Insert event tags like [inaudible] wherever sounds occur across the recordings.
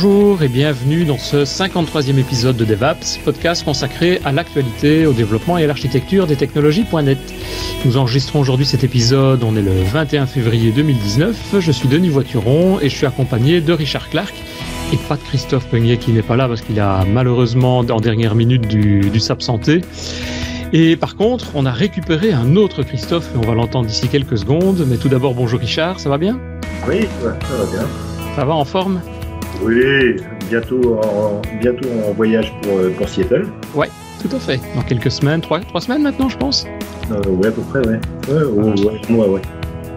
Bonjour et bienvenue dans ce 53e épisode de DevApps, podcast consacré à l'actualité, au développement et à l'architecture des technologies.net. Nous enregistrons aujourd'hui cet épisode, on est le 21 février 2019. Je suis Denis Voituron et je suis accompagné de Richard Clark et pas de Christophe Peignet qui n'est pas là parce qu'il a malheureusement en dernière minute dû, dû s'absenter. Et par contre, on a récupéré un autre Christophe et on va l'entendre d'ici quelques secondes. Mais tout d'abord, bonjour Richard, ça va bien? Oui, ça va bien. Ça va en forme? Oui, bientôt en, bientôt en voyage pour, euh, pour Seattle. Ouais, tout à fait. Dans quelques semaines, trois, trois semaines maintenant, je pense. Euh, ouais, à peu près, ouais. Ouais, ouais, ouais.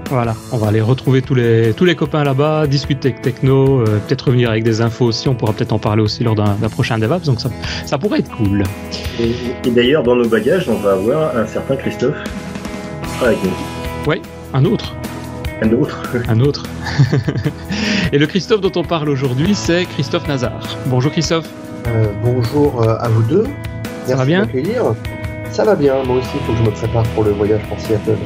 Voilà, on va aller retrouver tous les, tous les copains là-bas, discuter avec techno, euh, peut-être revenir avec des infos aussi, on pourra peut-être en parler aussi lors d'un prochain DevOps, donc ça, ça pourrait être cool. Et, et d'ailleurs, dans nos bagages, on va avoir un certain Christophe avec nous. Ouais, un autre, Un autre. un autre. [laughs] Et le Christophe dont on parle aujourd'hui, c'est Christophe Nazar. Bonjour Christophe. Euh, bonjour euh, à vous deux. Ça va Merci bien. Ça va bien, moi aussi, il faut que je me prépare pour le voyage pour Seattle.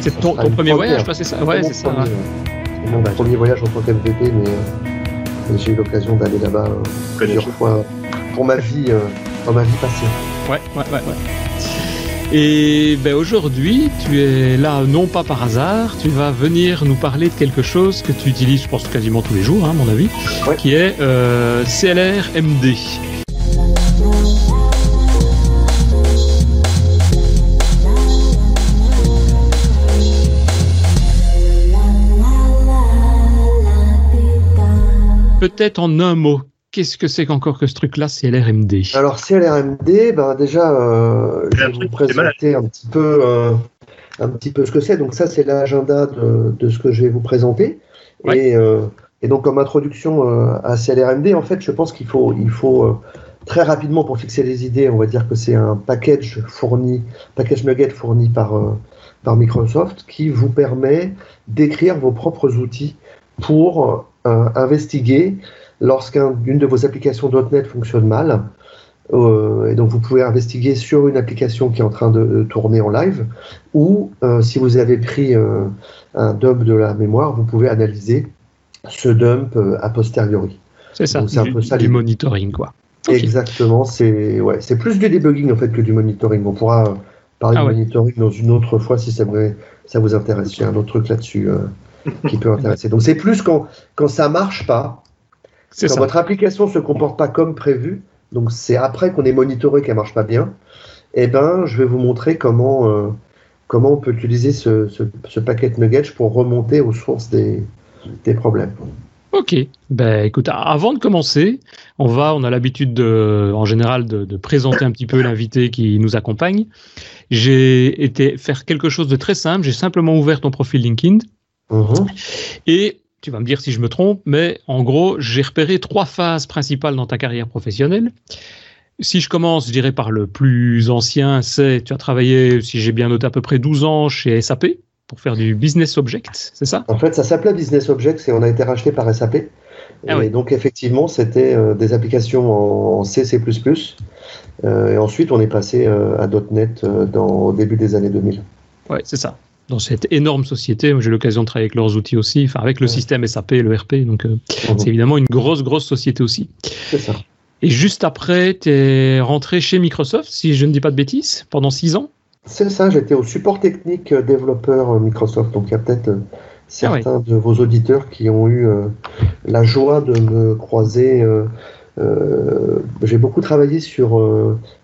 C'est ton, premier voyage, c'est ça? Ouais, c'est ça. premier, ouais. mon premier voyage en tant qu'MVP, mais, euh, mais j'ai eu l'occasion d'aller là-bas plusieurs fois pour ma vie, euh, dans ma vie passée. Ouais, ouais, ouais, ouais. Et ben aujourd'hui, tu es là non pas par hasard, tu vas venir nous parler de quelque chose que tu utilises, je pense, quasiment tous les jours, hein, à mon avis, Ouais. qui est euh, CLR-MD. Peut-être en un mot, qu'est-ce que c'est qu'encore que ce truc-là, CLR-MD Alors CLRMD, ben déjà, euh, je vais vous présenter un petit peu, euh, un petit peu ce que c'est. Donc ça, c'est l'agenda de, de ce que je vais vous présenter. Ouais. Et, euh, et donc comme introduction euh, à CLRMD, en fait, je pense qu'il faut, il faut euh, très rapidement pour fixer les idées, on va dire que c'est un package fourni, package nugget fourni par euh, par Microsoft qui vous permet d'écrire vos propres outils pour euh, investiguer lorsqu'une de vos applications .NET fonctionne mal. Euh, et donc vous pouvez investiguer sur une application qui est en train de, de tourner en live, ou euh, si vous avez pris euh, un dump de la mémoire, vous pouvez analyser ce dump a posteriori. C'est ça, c'est un du, peu ça du monitoring, quoi. Exactement, c'est ouais, c'est plus du debugging en fait que du monitoring. On pourra parler Ah ouais. monitoring dans une autre fois si ça, vous- ça vous intéresse. J'ai un autre truc là-dessus qui peut [laughs] intéresser. Donc c'est plus quand, quand ça marche pas, quand ça. votre application se comporte pas comme prévu, donc c'est après qu'on est monitoré qu'elle marche pas bien, eh ben je vais vous montrer comment, euh, comment on peut utiliser ce, ce, ce paquet nugget pour remonter aux sources des, des problèmes. Ok. Ben, écoute, avant de commencer, on va, on a l'habitude de, en général, de, de présenter un petit peu l'invité qui nous accompagne. J'ai été faire quelque chose de très simple. J'ai simplement ouvert ton profil LinkedIn Mhm. et tu vas me dire si je me trompe, mais en gros, j'ai repéré trois phases principales dans ta carrière professionnelle. Si je commence, je dirais par le plus ancien, c'est tu as travaillé, si j'ai bien noté, à peu près 12 ans chez SAP pour faire du business object, c'est ça? En fait, ça s'appelait Business Objects et on a été racheté par SAP. Ah et oui. donc, effectivement, c'était euh, des applications en C, C++. Euh, et ensuite, on est passé euh, à .NET dans, au début des années 2000. Ouais, c'est ça. Dans cette énorme société, j'ai l'occasion de travailler avec leurs outils aussi, enfin avec le Ouais. système SAP et le RP, donc euh, c'est évidemment une grosse, grosse société aussi. C'est ça. Et juste après, tu es rentré chez Microsoft, si je ne dis pas de bêtises, pendant six ans? C'est ça, j'étais au support technique euh, développeur euh, Microsoft. Donc, il y a peut-être euh, certains de vos auditeurs qui ont eu euh, la joie de me croiser. euh, euh, J'ai beaucoup travaillé sur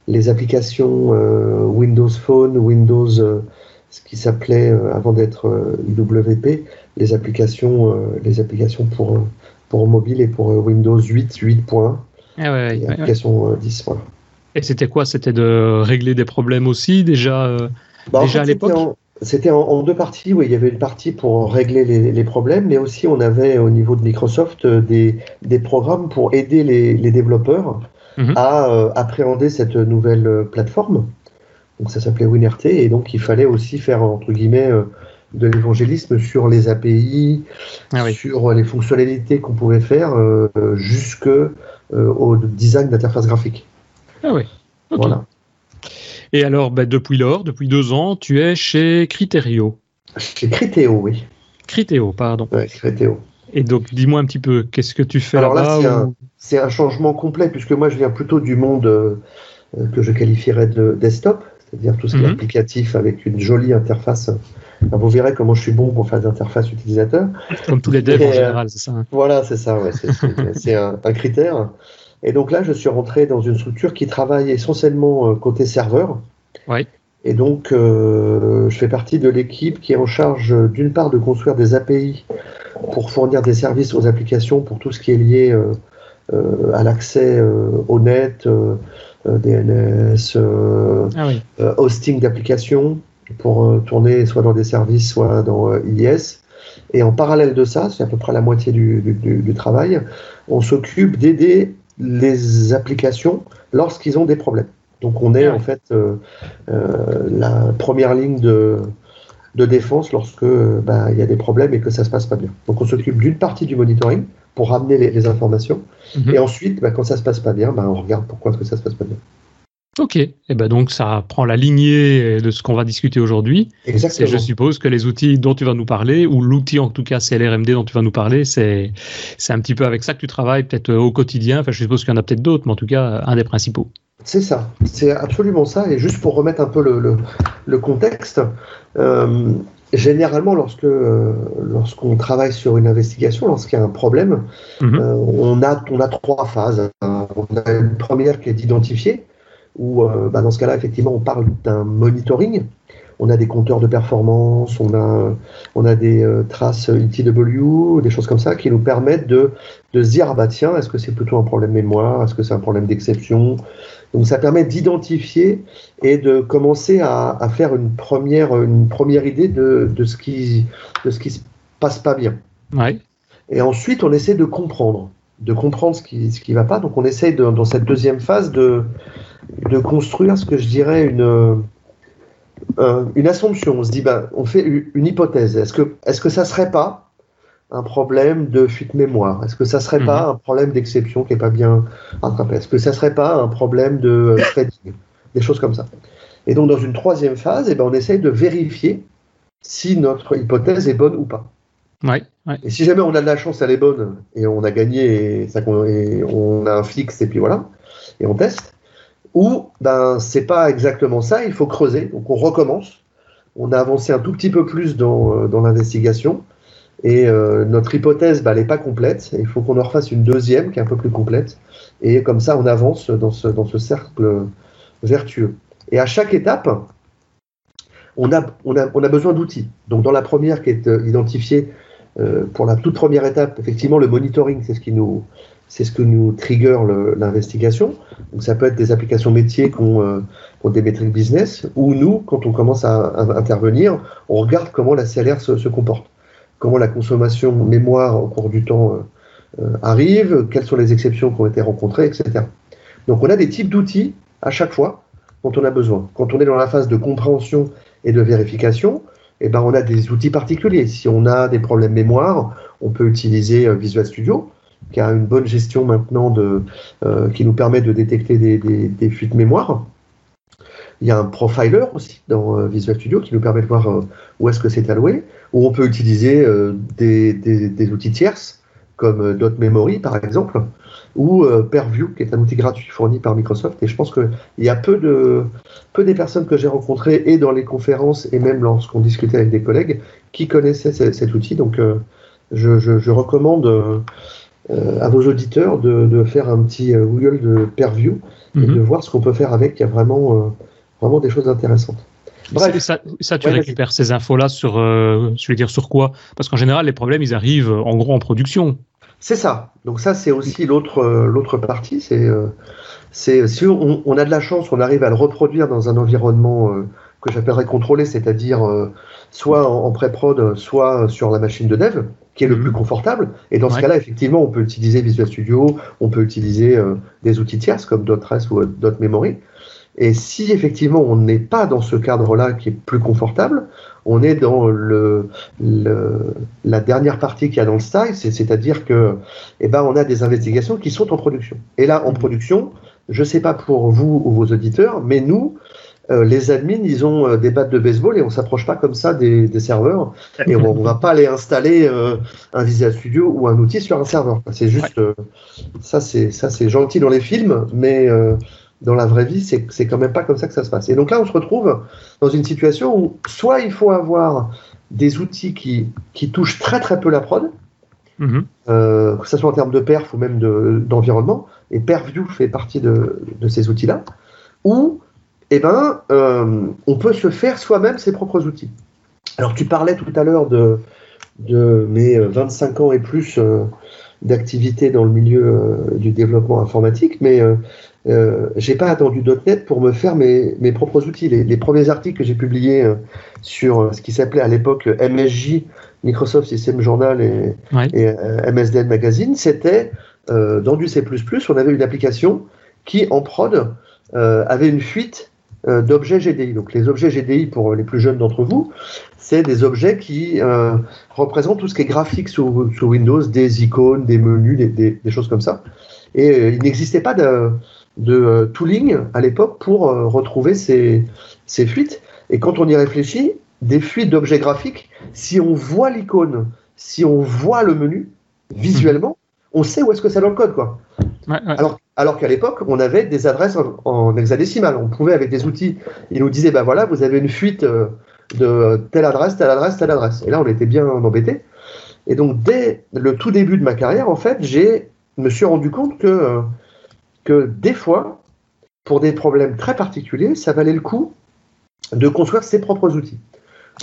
les applications Windows Phone, Windows, ce qui s'appelait euh, avant d'être euh, IWP, les applications, euh, les applications pour, euh, pour mobile et pour euh, Windows 8, 8.1 Ah ouais, ouais, et ouais, ouais. application euh, 10. Voilà. Et c'était quoi? C'était de régler des problèmes aussi, déjà euh, Bah, en Déjà à l'époque c'était en- C'était en, en deux parties, oui. Il y avait une partie pour régler les, les problèmes, mais aussi on avait au niveau de Microsoft euh, des, des programmes pour aider les, les développeurs Mhm. à euh, appréhender cette nouvelle euh, plateforme. Donc ça s'appelait WinRT et donc il fallait aussi faire entre guillemets euh, de l'évangélisme sur les API, Ah oui. sur les fonctionnalités qu'on pouvait faire euh, jusque euh, au design d'interface graphique. Ah. Ok. Voilà. Et alors, bah, depuis lors, depuis deux ans, tu es chez Criterio. Chez Criteo, oui. Criteo, pardon. Ouais, Criteo. Et donc, dis-moi un petit peu, qu'est-ce que tu fais Alors là, c'est un, changement complet, puisque moi, je viens plutôt du monde euh, que je qualifierais de desktop, c'est-à-dire tout ce qui est Mhm. applicatif avec une jolie interface. Vous verrez comment je suis bon pour faire des interfaces utilisateurs. Comme tous les devs en euh, général, c'est ça. hein. Voilà, c'est ça, ouais, c'est- un, un critère. Et donc là, je suis rentré dans une structure qui travaille essentiellement euh, côté serveur. Ouais. Et donc, euh, je fais partie de l'équipe qui est en charge, d'une part, de construire des API pour fournir des services aux applications pour tout ce qui est lié euh, euh, à l'accès au net, DNS, euh, Ah oui. euh, hosting d'applications pour euh, tourner soit dans des services, soit dans euh, IIS. Et en parallèle de ça, c'est à peu près la moitié du, du- du- du travail, on s'occupe d'aider les applications lorsqu'ils ont des problèmes. Donc on est Ah en fait euh, euh, la première ligne de, de défense lorsque euh, bah, il y a des problèmes et que ça se passe pas bien. Donc on s'occupe d'une partie du monitoring pour ramener les, les informations. Mhm. Et ensuite, bah, quand ça se passe pas bien, bah, on regarde pourquoi est-ce que ça se passe pas bien. Ok. Et ben donc, ça prend la lignée de ce qu'on va discuter aujourd'hui. Et Exactement. je suppose que les outils dont tu vas nous parler, ou l'outil en tout cas CLRMD dont tu vas nous parler, c'est c'est un petit peu avec ça que tu travailles peut-être euh, au quotidien. Enfin, je suppose qu'il y en a peut-être d'autres, mais en tout cas, un des principaux. C'est ça, c'est absolument ça. Et juste pour remettre un peu le, le- le contexte, euh, généralement, lorsque euh, lorsqu'on travaille sur une investigation, lorsqu'il y a un problème, Mhm. euh, on, a, on a trois phases. Euh, On a une première qui est d'identifier, où euh, bah, dans ce cas-là, effectivement, on parle d'un monitoring. On a des compteurs de performance, on a, on a des euh, traces ETW, des choses comme ça qui nous permettent de, de se dire ah bah tiens, est-ce que c'est plutôt un problème mémoire, est-ce que c'est un problème d'exception? Donc ça permet d'identifier et de commencer à, à faire une première, une première idée de, de, ce qui, de ce qui se passe pas bien. Ouais. Et ensuite, on essaie de comprendre, de comprendre ce qui ce qui va pas. Donc, on essaie de, dans cette deuxième phase de, de construire ce que je dirais une, euh, une assumption. On se dit, ben, on fait une hypothèse. Est-ce que, est-ce que ça serait pas un problème de fuite mémoire? Est-ce que ça serait pas un problème d'exception qui est pas bien rattrapé? Est-ce que ça serait pas un problème de euh, threading Des choses comme ça. Et donc, dans une troisième phase, eh ben, on essaye de vérifier si notre hypothèse est bonne ou pas. Ouais. Ouais. Et si jamais on a de la chance, elle est bonne, et on a gagné, et, ça, et on a un fixe, et puis voilà, et on teste. Ou, ben, c'est pas exactement ça, il faut creuser, donc on recommence. On a avancé un tout petit peu plus dans, euh, l'investigation, et euh, notre hypothèse, ben, n'est pas complète, il faut qu'on en refasse une deuxième qui est un peu plus complète, et comme ça, on avance dans ce, cercle vertueux. Et à chaque étape, on a, besoin d'outils. Donc, dans la première qui est euh, identifiée, pour la toute première étape, effectivement, le monitoring, c'est ce qui nous, c'est ce que nous trigger l'investigation. Donc, ça peut être des applications métiers qui ont, euh, des métriques business, ou nous, quand on commence à, intervenir, on regarde comment la CLR se, comporte, comment la consommation mémoire au cours du temps euh, euh, arrive, quelles sont les exceptions qui ont été rencontrées, etc. Donc, on a des types d'outils à chaque fois dont on a besoin. Quand on est dans la phase de compréhension et de vérification, eh ben, on a des outils particuliers. Si on a des problèmes mémoire, on peut utiliser euh, Visual Studio, qui a une bonne gestion maintenant de, euh, qui nous permet de détecter des, fuites mémoire. Il y a un profiler aussi dans euh, Visual Studio qui nous permet de voir euh, où est-ce que c'est alloué. Ou on peut utiliser des, outils tierces comme Memory par exemple, ou Purview qui est un outil gratuit fourni par Microsoft. Et je pense qu'il y a peu de peu des personnes que j'ai rencontrées et dans les conférences et même lorsqu'on discutait avec des collègues qui connaissaient ce- cet outil. Donc je, recommande à vos auditeurs de, de faire un petit euh, Google de Purview et Mhm. de voir ce qu'on peut faire avec. Il y a vraiment, euh, vraiment des choses intéressantes. Bref, ça, ça, tu Ouais, récupères ces infos-là sur, euh, je dire, sur quoi? Parce qu'en général, les problèmes, ils arrivent euh, en gros en production. c'est ça. Donc ça, c'est aussi l'autre euh, l'autre partie. C'est euh, c'est si on, on a de la chance, on arrive à le reproduire dans un environnement euh, que j'appellerais contrôlé, c'est-à-dire euh, soit en, en pré-prod, soit sur la machine de dev, qui est le Mhm. plus confortable. Et dans ce cas-là, effectivement, on peut utiliser Visual Studio, on peut utiliser euh, des outils tierces comme Dotress ou euh, Dot Memory. Et si effectivement on n'est pas dans ce cadre-là qui est plus confortable, on est dans le, le- la dernière partie qu'il y a dans le style, c'est- c'est-à-dire que eh ben, on a des investigations qui sont en production. Et là, en Mhm. production, je ne sais pas pour vous ou vos auditeurs, mais nous, euh, les admins, ils ont euh, des battes de baseball et on s'approche pas comme ça des, serveurs. Et on, ne va pas aller installer euh, un Visual Studio ou un outil sur un serveur. C'est juste, ça c'est ça c'est gentil dans les films, mais dans la vraie vie, c'est quand même pas comme ça que ça se passe. Et donc là, on se retrouve dans une situation où soit il faut avoir des outils qui qui touchent très très peu la prod. Mm-hmm. que ce soit en termes de perf ou même d'environnement, et PervView fait partie de, de ces outils-là, ou eh ben, euh, on peut se faire soi-même ses propres outils. Alors, tu parlais tout à l'heure de, de mes 25 ans et plus euh, d'activité dans le milieu euh, du développement informatique, mais euh, j'ai pas attendu .NET pour me faire mes, mes propres outils. Les, premiers articles que j'ai publiés sur ce qui s'appelait à l'époque MSJ, Microsoft System Journal et, et MSDN Magazine, c'était dans du C++, on avait une application qui, en prod, avait une fuite euh, d'objets GDI. Donc les objets GDI, pour les plus jeunes d'entre vous, c'est des objets qui euh, représentent tout ce qui est graphique sous, Windows, des icônes, des menus, des, choses comme ça. Et euh, il n'existait pas de, de, tooling à l'époque pour retrouver ces, ces fuites. Et quand on y réfléchit, des fuites d'objets graphiques, si on voit l'icône, si on voit le menu, visuellement, on sait où est-ce que c'est dans le code. Quoi. Alors, alors qu'à l'époque, on avait des adresses en, hexadécimal. On pouvait, avec des outils, ils nous disaient, ben voilà, vous avez une fuite euh, de telle adresse, telle adresse, telle adresse. Et là, on était bien embêtés. Et donc, dès le tout début de ma carrière, en fait, j'ai me suis rendu compte que, euh, que des fois, pour des problèmes très particuliers, ça valait le coup de construire ses propres outils.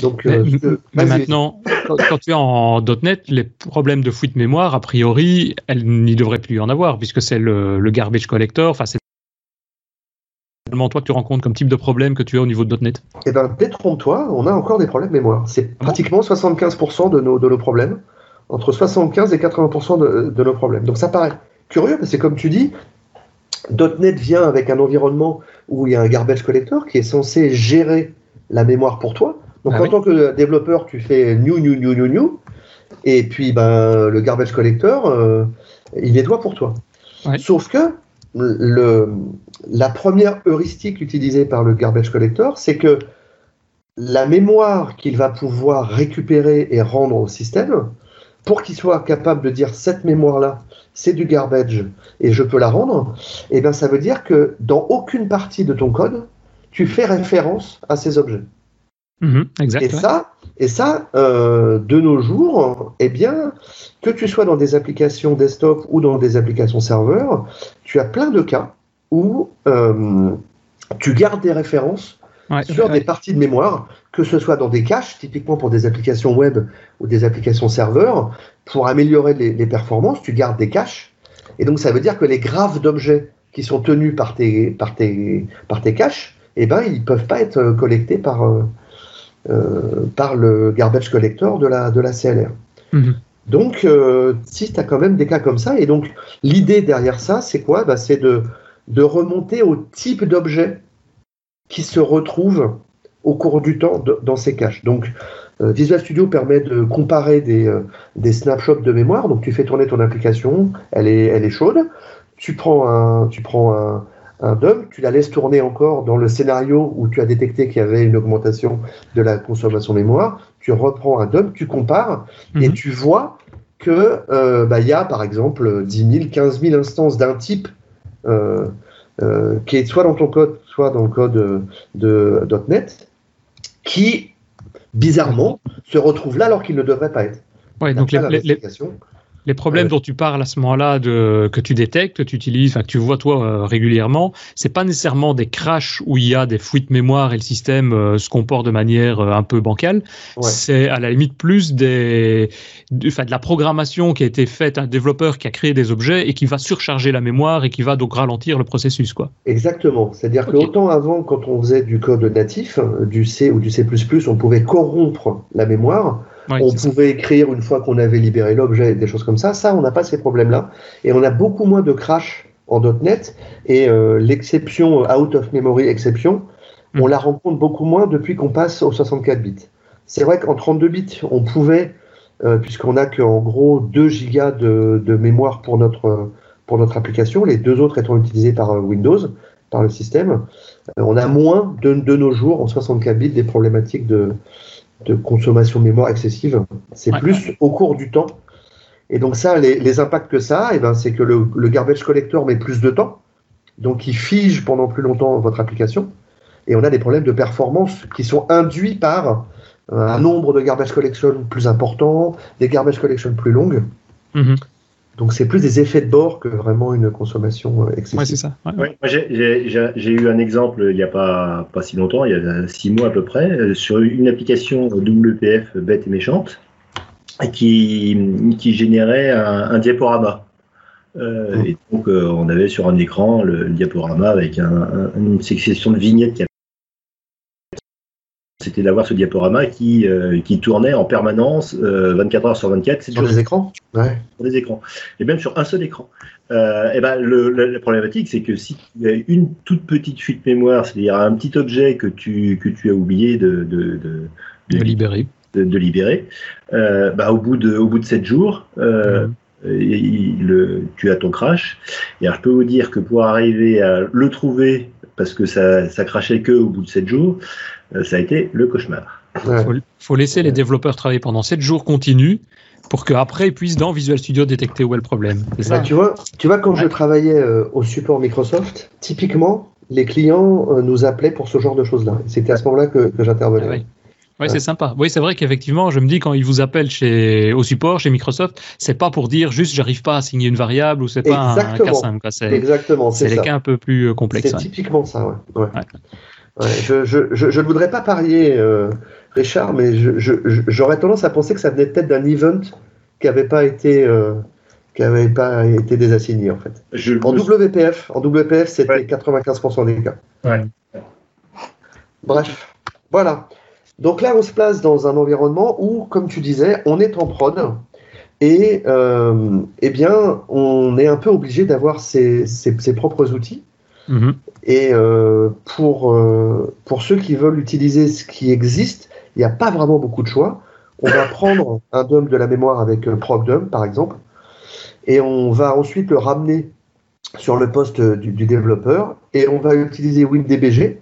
Donc, euh, maintenant, quand, tu es en .NET, les problèmes de fuite mémoire, a priori, elle n'y devrait plus y en avoir, puisque c'est le, garbage collector. Enfin, c'est toi que tu rencontres comme type de problème que tu as au niveau de .NET Eh bien, détrompe-toi, on a encore des problèmes mémoire. C'est ah pratiquement 75% de nos, de nos problèmes, entre 75 et 80% de, de, nos problèmes. Donc ça paraît curieux, parce que comme tu dis, .NET vient avec un environnement où il y a un garbage collector qui est censé gérer la mémoire pour toi. Donc ah en tant que développeur, tu fais new, new, new, new, new, et puis ben, le garbage collector, euh, il nettoie pour toi. Sauf que le, la première heuristique utilisée par le garbage collector, c'est que la mémoire qu'il va pouvoir récupérer et rendre au système, pour qu'il soit capable de dire cette mémoire-là, c'est du garbage et je peux la rendre, et eh ben ça veut dire que dans aucune partie de ton code, tu fais référence à ces objets. Mhm, et ça, et ça euh, de nos jours, eh bien, que tu sois dans des applications desktop ou dans des applications serveurs, tu as plein de cas où euh, tu gardes des références sur des parties de mémoire, que ce soit dans des caches, typiquement pour des applications web ou des applications serveurs, pour améliorer les, performances, tu gardes des caches. Et donc, ça veut dire que les graphes d'objets qui sont tenus par tes, par tes, par tes caches, eh ben, ils ne peuvent pas être collectés par, euh, euh, par le garbage collector de la, de la CLR. Mhm. Donc, euh, si tu as quand même des cas comme ça, et donc l'idée derrière ça, c'est quoi? Bah, C'est de, de remonter au type d'objet qui se retrouve au cours du temps dans ces caches. Donc, euh, Visual Studio permet de comparer des, des, snapshots de mémoire. Donc, tu fais tourner ton application, elle est, elle est chaude. Tu prends un, tu prends un, un dump, tu la laisses tourner encore dans le scénario où tu as détecté qu'il y avait une augmentation de la consommation mémoire, tu reprends un dump, tu compares et mhm. tu vois que euh, bah, y a par exemple 10 000, 15 000 instances d'un type euh, euh, qui est soit dans ton code, soit dans le code de .NET, qui bizarrement se retrouve là alors qu'il ne devrait pas être. Ouais, donc les, les problèmes dont tu parles à ce moment-là, que tu détectes, que tu utilises, que tu vois toi euh, régulièrement, c'est pas nécessairement des crashs où il y a des fuites mémoire et le système euh, se comporte de manière euh, un peu bancale. C'est à la limite plus des, de, de la programmation qui a été faite, un développeur qui a créé des objets et qui va surcharger la mémoire et qui va donc ralentir le processus, quoi. Exactement. C'est-à-dire que autant avant, quand on faisait du code natif, du C ou du C++, on pouvait corrompre la mémoire on pouvait écrire une fois qu'on avait libéré l'objet, des choses comme ça. Ça, on n'a pas ces problèmes-là. Et on a beaucoup moins de crash en .NET. Et euh, l'exception euh, out of memory exception, mm. on la rencontre beaucoup moins depuis qu'on passe aux 64 bits. C'est vrai qu'en 32 bits, on pouvait, euh, puisqu'on n'a qu'en gros 2 gigas de, mémoire pour notre, pour notre application, les deux autres étant utilisés par Windows, par le système, on a moins de, de, nos jours en 64 bits des problématiques de, de consommation de mémoire excessive. C'est plus au cours du temps. Et donc ça, les, les impacts que ça, et eh ben, c'est que le, le, garbage collector met plus de temps, donc il fige pendant plus longtemps votre application, et on a des problèmes de performance qui sont induits par un nombre de garbage collection plus important, des garbage collection plus longues. Mhm. Donc c'est plus des effets de bord que vraiment une consommation euh, excessive. Ouais, c'est ça. j'ai eu un exemple il n'y a pas, pas si longtemps, il y a six mois à peu près, euh, sur une application WPF bête et méchante qui, qui générait un, diaporama. Euh, mmh. Et donc on avait sur un écran le, diaporama avec une succession de vignettes qui c'était d'avoir ce diaporama qui, euh, qui tournait en permanence 24 euh, heures sur 24. Sur des écrans? Ouais. Sur des écrans. Et même sur un seul écran. Euh, et ben, le, la problématique, c'est que si tu as une toute petite fuite mémoire, c'est-à-dire un petit objet que tu, que tu as oublié de, de, de, libérer, de, libérer bah, au, bout de, au bout de 7 jours, mmh. le, tu as ton crash. Et alors, je peux vous dire que pour arriver à le trouver, parce que ça, ça crachait que au bout de 7 jours, euh, ça a été le cauchemar. Il faut, laisser les développeurs travailler pendant 7 jours continus pour qu'après ils puissent dans Visual Studio détecter où est le problème. Ça tu, vois, tu vois, quand je travaillais euh, au support Microsoft, typiquement, les clients euh, nous appelaient pour ce genre de choses-là. C'était à ce moment-là que, j'intervenais. Ah oui. c'est sympa. Oui, c'est vrai qu'effectivement, je me dis quand ils vous appellent chez, au support, chez Microsoft, c'est pas pour dire juste j'arrive pas à signer une variable ou c'est pas un, cas simple. Exactement. C'est les cas un peu plus complexes. C'est typiquement ça, ouais. Je, je, je, ne voudrais pas parier, euh, Richard, mais j'aurais tendance à penser que ça venait peut-être d'un event qui n'avait pas été euh, qui avait pas été désassigné en fait. en WPF, en WPF, c'était 95% des cas. Bref, voilà. Donc là, on se place dans un environnement où, comme tu disais, on est en prod et euh, eh bien, on est un peu obligé d'avoir ses, ses, propres outils. Mm-hmm. Et euh, pour, euh, pour ceux qui veulent utiliser ce qui existe, il n'y a pas vraiment beaucoup de choix. On va [laughs] prendre un dump de la mémoire avec euh, ProcDump, par exemple, et on va ensuite le ramener sur le poste du, développeur, et on va utiliser WinDBG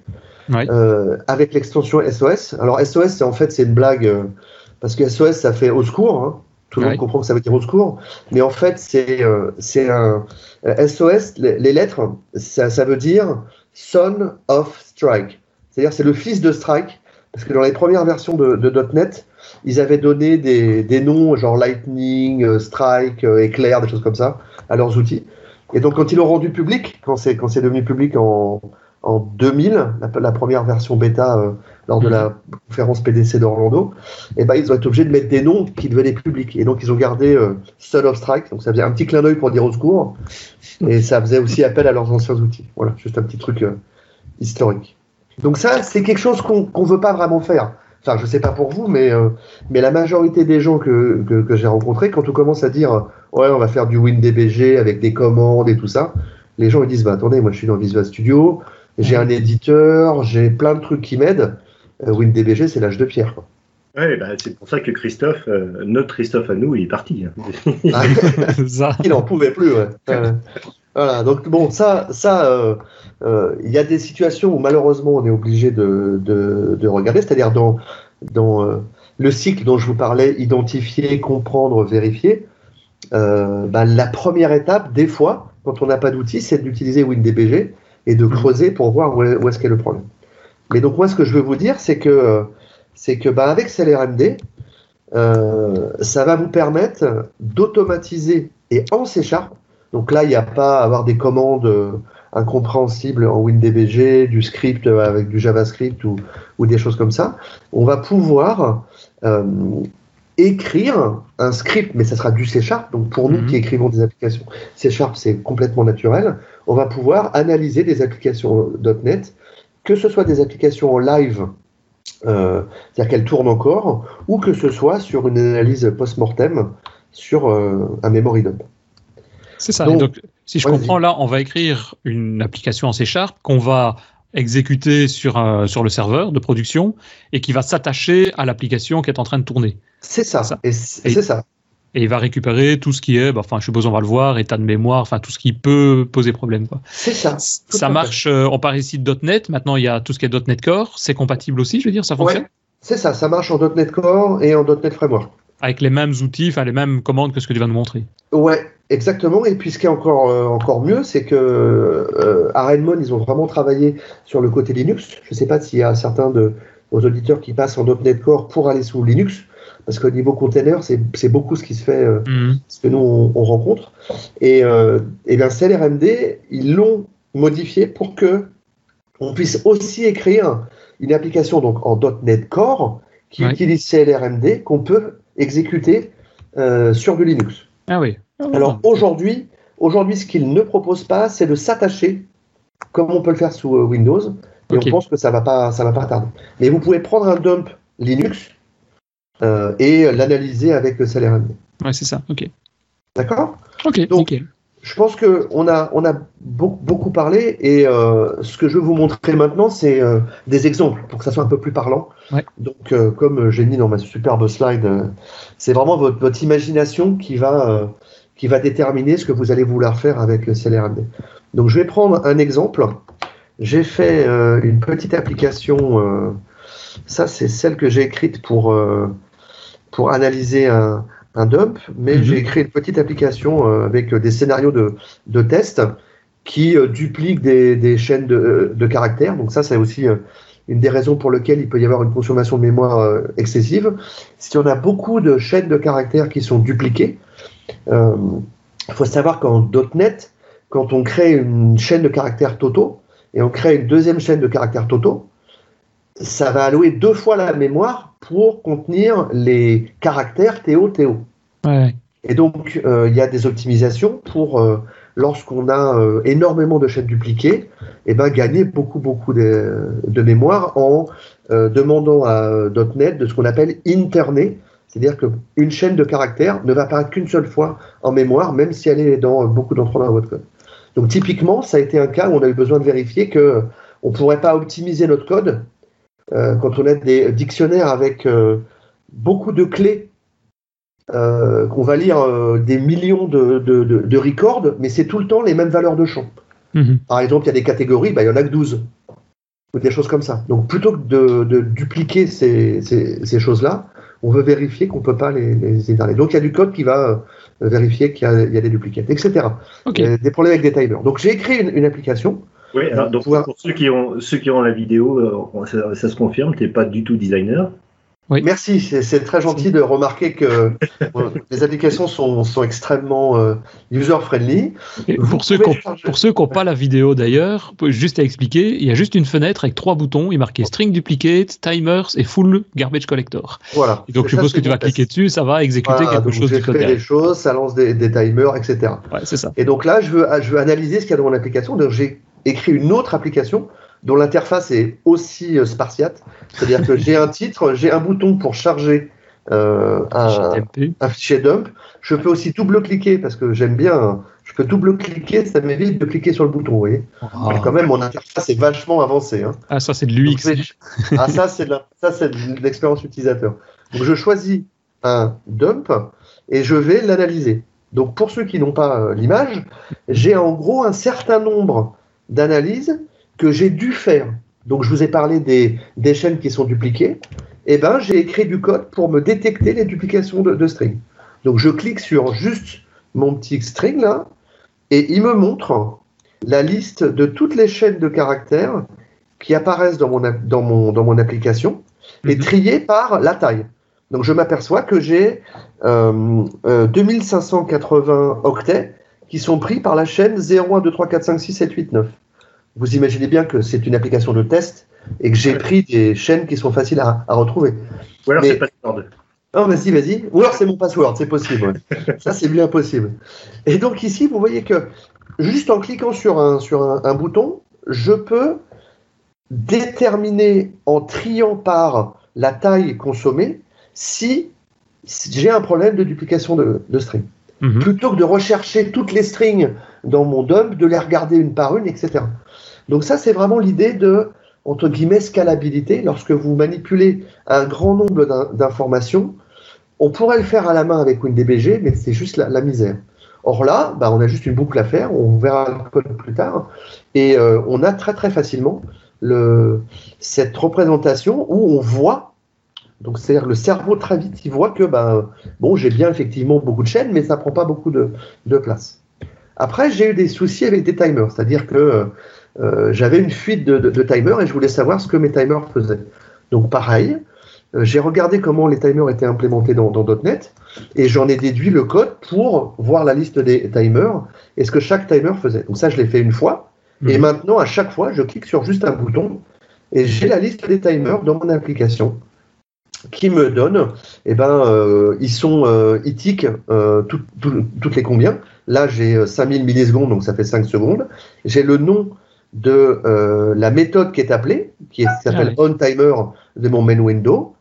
avec l'extension SOS. Alors SOS, c'est en fait c'est une blague, parce que SOS, ça fait au secours, hein. Tout le monde comprend que ça veut dire au secours, mais en fait, c'est euh, un SOS, les, lettres, ça, ça veut dire Son of Strike. C'est-à-dire c'est le fils de Strike, parce que dans les premières versions de, de .NET, ils avaient donné des, des noms genre Lightning, euh, Strike, euh, Éclair, des choses comme ça à leurs outils. Et donc quand ils l'ont rendu public, quand c'est quand c'est devenu public en, en 2000, la, la première version bêta euh, lors de la conférence PDC d'Orlando, et eh ben ils ont été obligés de mettre des noms qui devenaient publics. Et donc ils ont gardé Son of Strike, donc ça faisait un petit clin d'œil pour dire au secours, et ça faisait aussi appel à leurs anciens outils. Voilà, juste un petit truc historique. Donc ça, c'est quelque chose qu'on ne veut pas vraiment faire. Enfin, je sais pas pour vous, mais, euh, mais la majorité des gens que, que, que j'ai rencontrés, quand on commence à dire ouais, on va faire du WinDBG avec des commandes et tout ça, les gens ils disent bah attendez, moi je suis dans Visual Studio, j'ai un éditeur, j'ai plein de trucs qui m'aident. Euh, WinDBG, c'est l'âge de pierre. Quoi. Ouais, bah, c'est pour ça que Christophe, euh, notre Christophe à nous, il est parti. [laughs] Hein. il n'en pouvait plus. Ouais. Voilà, donc bon, ça, ça, euh, euh, il y a des situations où malheureusement on est obligé de, de, de regarder, c'est-à-dire dans, dans euh, le cycle dont je vous parlais, identifier, comprendre, vérifier. Bah, la première étape, des fois, quand on n'a pas d'outils, c'est d'utiliser WinDBG et de mmh. creuser pour voir où, est, ce qu'est le problème. Mais donc moi, ce que je veux vous dire, c'est que c'est que bah, avec CLRMD, ça va vous permettre d'automatiser et en C Sharp donc là, il n'y a pas à avoir des commandes euh, incompréhensibles en WinDBG, du script avec du JavaScript ou, des choses comme ça. On va pouvoir euh, écrire un script, mais ça sera du C Sharp. Donc pour nous mhm. qui écrivons des applications, C Sharp, c'est complètement naturel. On va pouvoir analyser des applications .NET, que ce soit des applications en live, euh, c'est-à-dire qu'elles tournent encore, ou que ce soit sur une analyse post-mortem sur un memory dump. C'est ça. Donc, si je comprends, là, on va écrire une application en C Sharp qu'on va exécuter sur, sur le serveur de production et qui va s'attacher à l'application qui est en train de tourner. C'est ça. Et c'est ça. Et il va récupérer tout ce qui est, bah, enfin, je suppose on va le voir, état de mémoire, enfin tout ce qui peut poser problème. C'est ça. Ça marche. Euh, on parle ici de .NET. Maintenant, il y a tout ce qui est .NET Core. C'est compatible aussi, je veux dire, ça fonctionne? c'est ça. Ça marche en .NET Core et en .NET Framework. Avec les mêmes outils, enfin les mêmes commandes que ce que tu viens de montrer. Ouais, exactement. Et puis ce qui est encore euh, encore mieux, c'est que euh, à Redmond, ils ont vraiment travaillé sur le côté Linux. Je ne sais pas s'il y a certains de aux auditeurs qui passent en .NET Core pour aller sous Linux parce qu'au niveau container, c'est beaucoup ce qui se fait, euh, mhm. ce que nous on, rencontre. Et, euh, et bien CLRMD, ils l'ont modifié pour que on puisse aussi écrire une application donc en .NET Core qui utilise CLRMD qu'on peut exécuter euh, sur du Linux. Ah oui. Ah Alors aujourd'hui, aujourd'hui, ce qu'ils ne proposent pas, c'est de s'attacher comme on peut le faire sous Windows. Et on pense que ça va pas, ça va pas tarder. Mais vous pouvez prendre un dump Linux euh, et l'analyser avec le salaire annuel. Ouais, c'est ça, ok. D'accord? Ok, Donc, Je pense qu'on a, on a beaucoup, parlé et euh, ce que je vais vous montrer maintenant, c'est euh, des exemples pour que ça soit un peu plus parlant. Donc, comme j'ai mis dans ma superbe slide, c'est vraiment votre, votre, imagination qui va, qui va déterminer ce que vous allez vouloir faire avec le CLRMD. Donc, je vais prendre un exemple. J'ai fait une petite application ça, c'est celle que j'ai écrite pour, euh, pour analyser un, dump, mais mhm. j'ai écrit une petite application euh, avec des scénarios de, de test qui euh, dupliquent des, chaînes de, caractères. Donc ça, c'est aussi une des raisons pour lesquelles il peut y avoir une consommation de mémoire excessive. Si on a beaucoup de chaînes de caractères qui sont dupliquées, il faut savoir qu'en .NET, quand on crée une chaîne de caractères totaux et on crée une deuxième chaîne de caractères totaux, ça va allouer deux fois la mémoire pour contenir les caractères Théo Théo. Et donc, euh, il y a des optimisations pour, euh, lorsqu'on a euh, énormément de chaînes dupliquées, et eh ben, gagner beaucoup, beaucoup de, mémoire en demandant à .NET de ce qu'on appelle interner, c'est-à-dire qu'une chaîne de caractères ne va apparaître qu'une seule fois en mémoire, même si elle est dans beaucoup d'entrées dans votre code. Donc, typiquement, ça a été un cas où on a eu besoin de vérifier que on ne pourrait pas optimiser notre code quand on a des dictionnaires avec euh, beaucoup de clés, euh, qu'on va lire des millions de, de, records, mais c'est tout le temps les mêmes valeurs de champ. Mhm. Par exemple, il y a des catégories, bah, il y en a que 12 ou des choses comme ça. Donc plutôt que de, dupliquer ces, ces, choses-là, on veut vérifier qu'on ne peut pas les, les Donc il y a du code qui va vérifier qu'il y, y, a des duplicates, etc. des problèmes avec des timers. Donc j'ai écrit une, application oui, alors donc, pour ceux qui, ont, ceux qui ont la vidéo, euh, ça, se confirme, tu n'es pas du tout designer. Oui. Merci, c'est très gentil de remarquer que euh, les applications sont, sont extrêmement euh, user-friendly. Pour, ceux qui n'ont pas la vidéo d'ailleurs, juste à expliquer, il y a juste une fenêtre avec trois boutons, il est marqué String Duplicate, Timers et Full Garbage Collector. Voilà. donc je suppose que tu vas cliquer dessus, ça va exécuter quelque chose du code. des choses, ça lance des, des timers, etc. Ouais, c'est ça. Et donc là, je veux, je veux analyser ce qu'il y a dans mon application. Donc j'ai écrit une autre application dont l'interface est aussi euh, spartiate. C'est-à-dire que j'ai un titre, j'ai un bouton pour charger euh, un, fichier dump. Je peux aussi double-cliquer parce que j'aime bien. Je peux double-cliquer, ça m'évite de cliquer sur le bouton. Vous voyez. Quand même, mon interface est vachement avancée. Hein. Ah, ça, c'est de l'UX. ah, ça, c'est de l'expérience utilisateur. Donc, je choisis un dump et je vais l'analyser. Donc, pour ceux qui n'ont pas euh, l'image, j'ai en gros un certain nombre d'analyse que j'ai dû faire. Donc, je vous ai parlé des, des chaînes qui sont dupliquées. Eh ben, j'ai écrit du code pour me détecter les duplications de, de string. Donc, je clique sur juste mon petit string là, et il me montre la liste de toutes les chaînes de caractères qui apparaissent dans mon, dans mon, dans mon application et mhm. triées par la taille. Donc, je m'aperçois que j'ai euh, 2580 euh, octets qui sont pris par la chaîne 0, 1, 2, 3, 4, 5, 6, 7, 8, 9. Vous imaginez bien que c'est une application de test et que j'ai pris des chaînes qui sont faciles à, retrouver. Ou alors c'est password. Non, vas-y, vas-y. Ou alors c'est mon password, c'est possible. Ça, c'est bien possible. Et donc ici, vous voyez que juste en cliquant sur un, sur un, bouton, je peux déterminer en triant par la taille consommée si, j'ai un problème de duplication de, de string. Mhm. plutôt que de rechercher toutes les strings dans mon dump, de les regarder une par une, etc. Donc ça, c'est vraiment l'idée de, entre guillemets, scalabilité. Lorsque vous manipulez un grand nombre d'informations, On pourrait le faire à la main avec WinDBG, mais c'est juste la, misère. Or là, bah, on a juste une boucle à faire, on verra le code plus tard, et euh, on a très très facilement le, cette représentation où on voit, donc c'est-à-dire le cerveau très vite, il voit que ben, bon, j'ai bien effectivement beaucoup de chaînes, mais ça prend pas beaucoup de, de place. Après, j'ai eu des soucis avec des timers, c'est-à-dire que euh, j'avais une fuite de, de, timers et je voulais savoir ce que mes timers faisaient. Donc pareil, euh, j'ai regardé comment les timers étaient implémentés dans, dans .NET et j'en ai déduit le code pour voir la liste des timers et ce que chaque timer faisait. Donc ça, je l'ai fait une fois. Et mhm. maintenant, à chaque fois, je clique sur juste un bouton et j'ai la liste des timers dans mon application qui me donne, eh ben, euh, ils sont euh, euh toutes les combien. Là, j'ai 5000 millisecondes, donc ça fait 5 secondes. J'ai le nom de euh, la méthode qui est appelée, qui s'appelle ah onTimer de mon main window.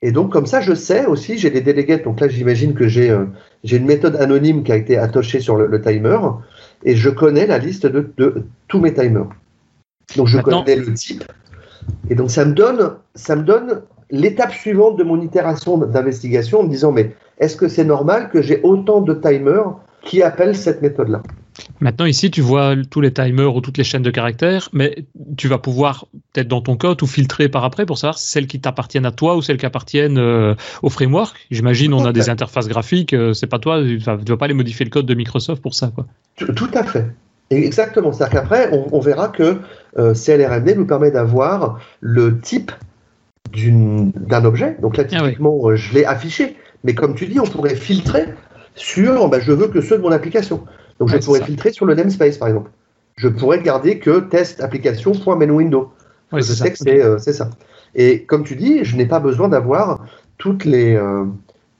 Et donc, comme ça, je sais aussi, j'ai des délégués. Donc là, j'imagine que j'ai une méthode anonyme qui a été attachée sur le, timer. Et je connais la liste de, de tous mes timers. Donc, je connais le type. Et donc, ça me donne, ça me donne l'étape suivante de mon itération d'investigation en me disant mais est-ce que c'est normal que j'ai autant de timers qui appellent cette méthode-là? Maintenant, ici, tu vois tous les timers ou toutes les chaînes de caractères, mais tu vas pouvoir, peut-être dans ton code, ou filtrer par après pour savoir celles qui t'appartiennent à toi ou celles qui appartiennent euh, au framework. J'imagine, on a des interfaces graphiques, euh, c'est pas toi, tu ne vas pas aller modifier le code de Microsoft pour ça. Quoi. Tout à fait. Exactement. C'est-à-dire qu'après, on, verra que euh, CLRMD nous permet d'avoir le type d'un objet. Donc là, ah typiquement, euh, je l'ai affiché. Mais comme tu dis, on pourrait filtrer sur, bah, je veux que ceux de mon application. Donc je pourrais filtrer sur le namespace, par exemple. Je pourrais garder que test application.main je sais que euh, c'est ça. Et comme tu dis, je n'ai pas besoin d'avoir toutes les, euh,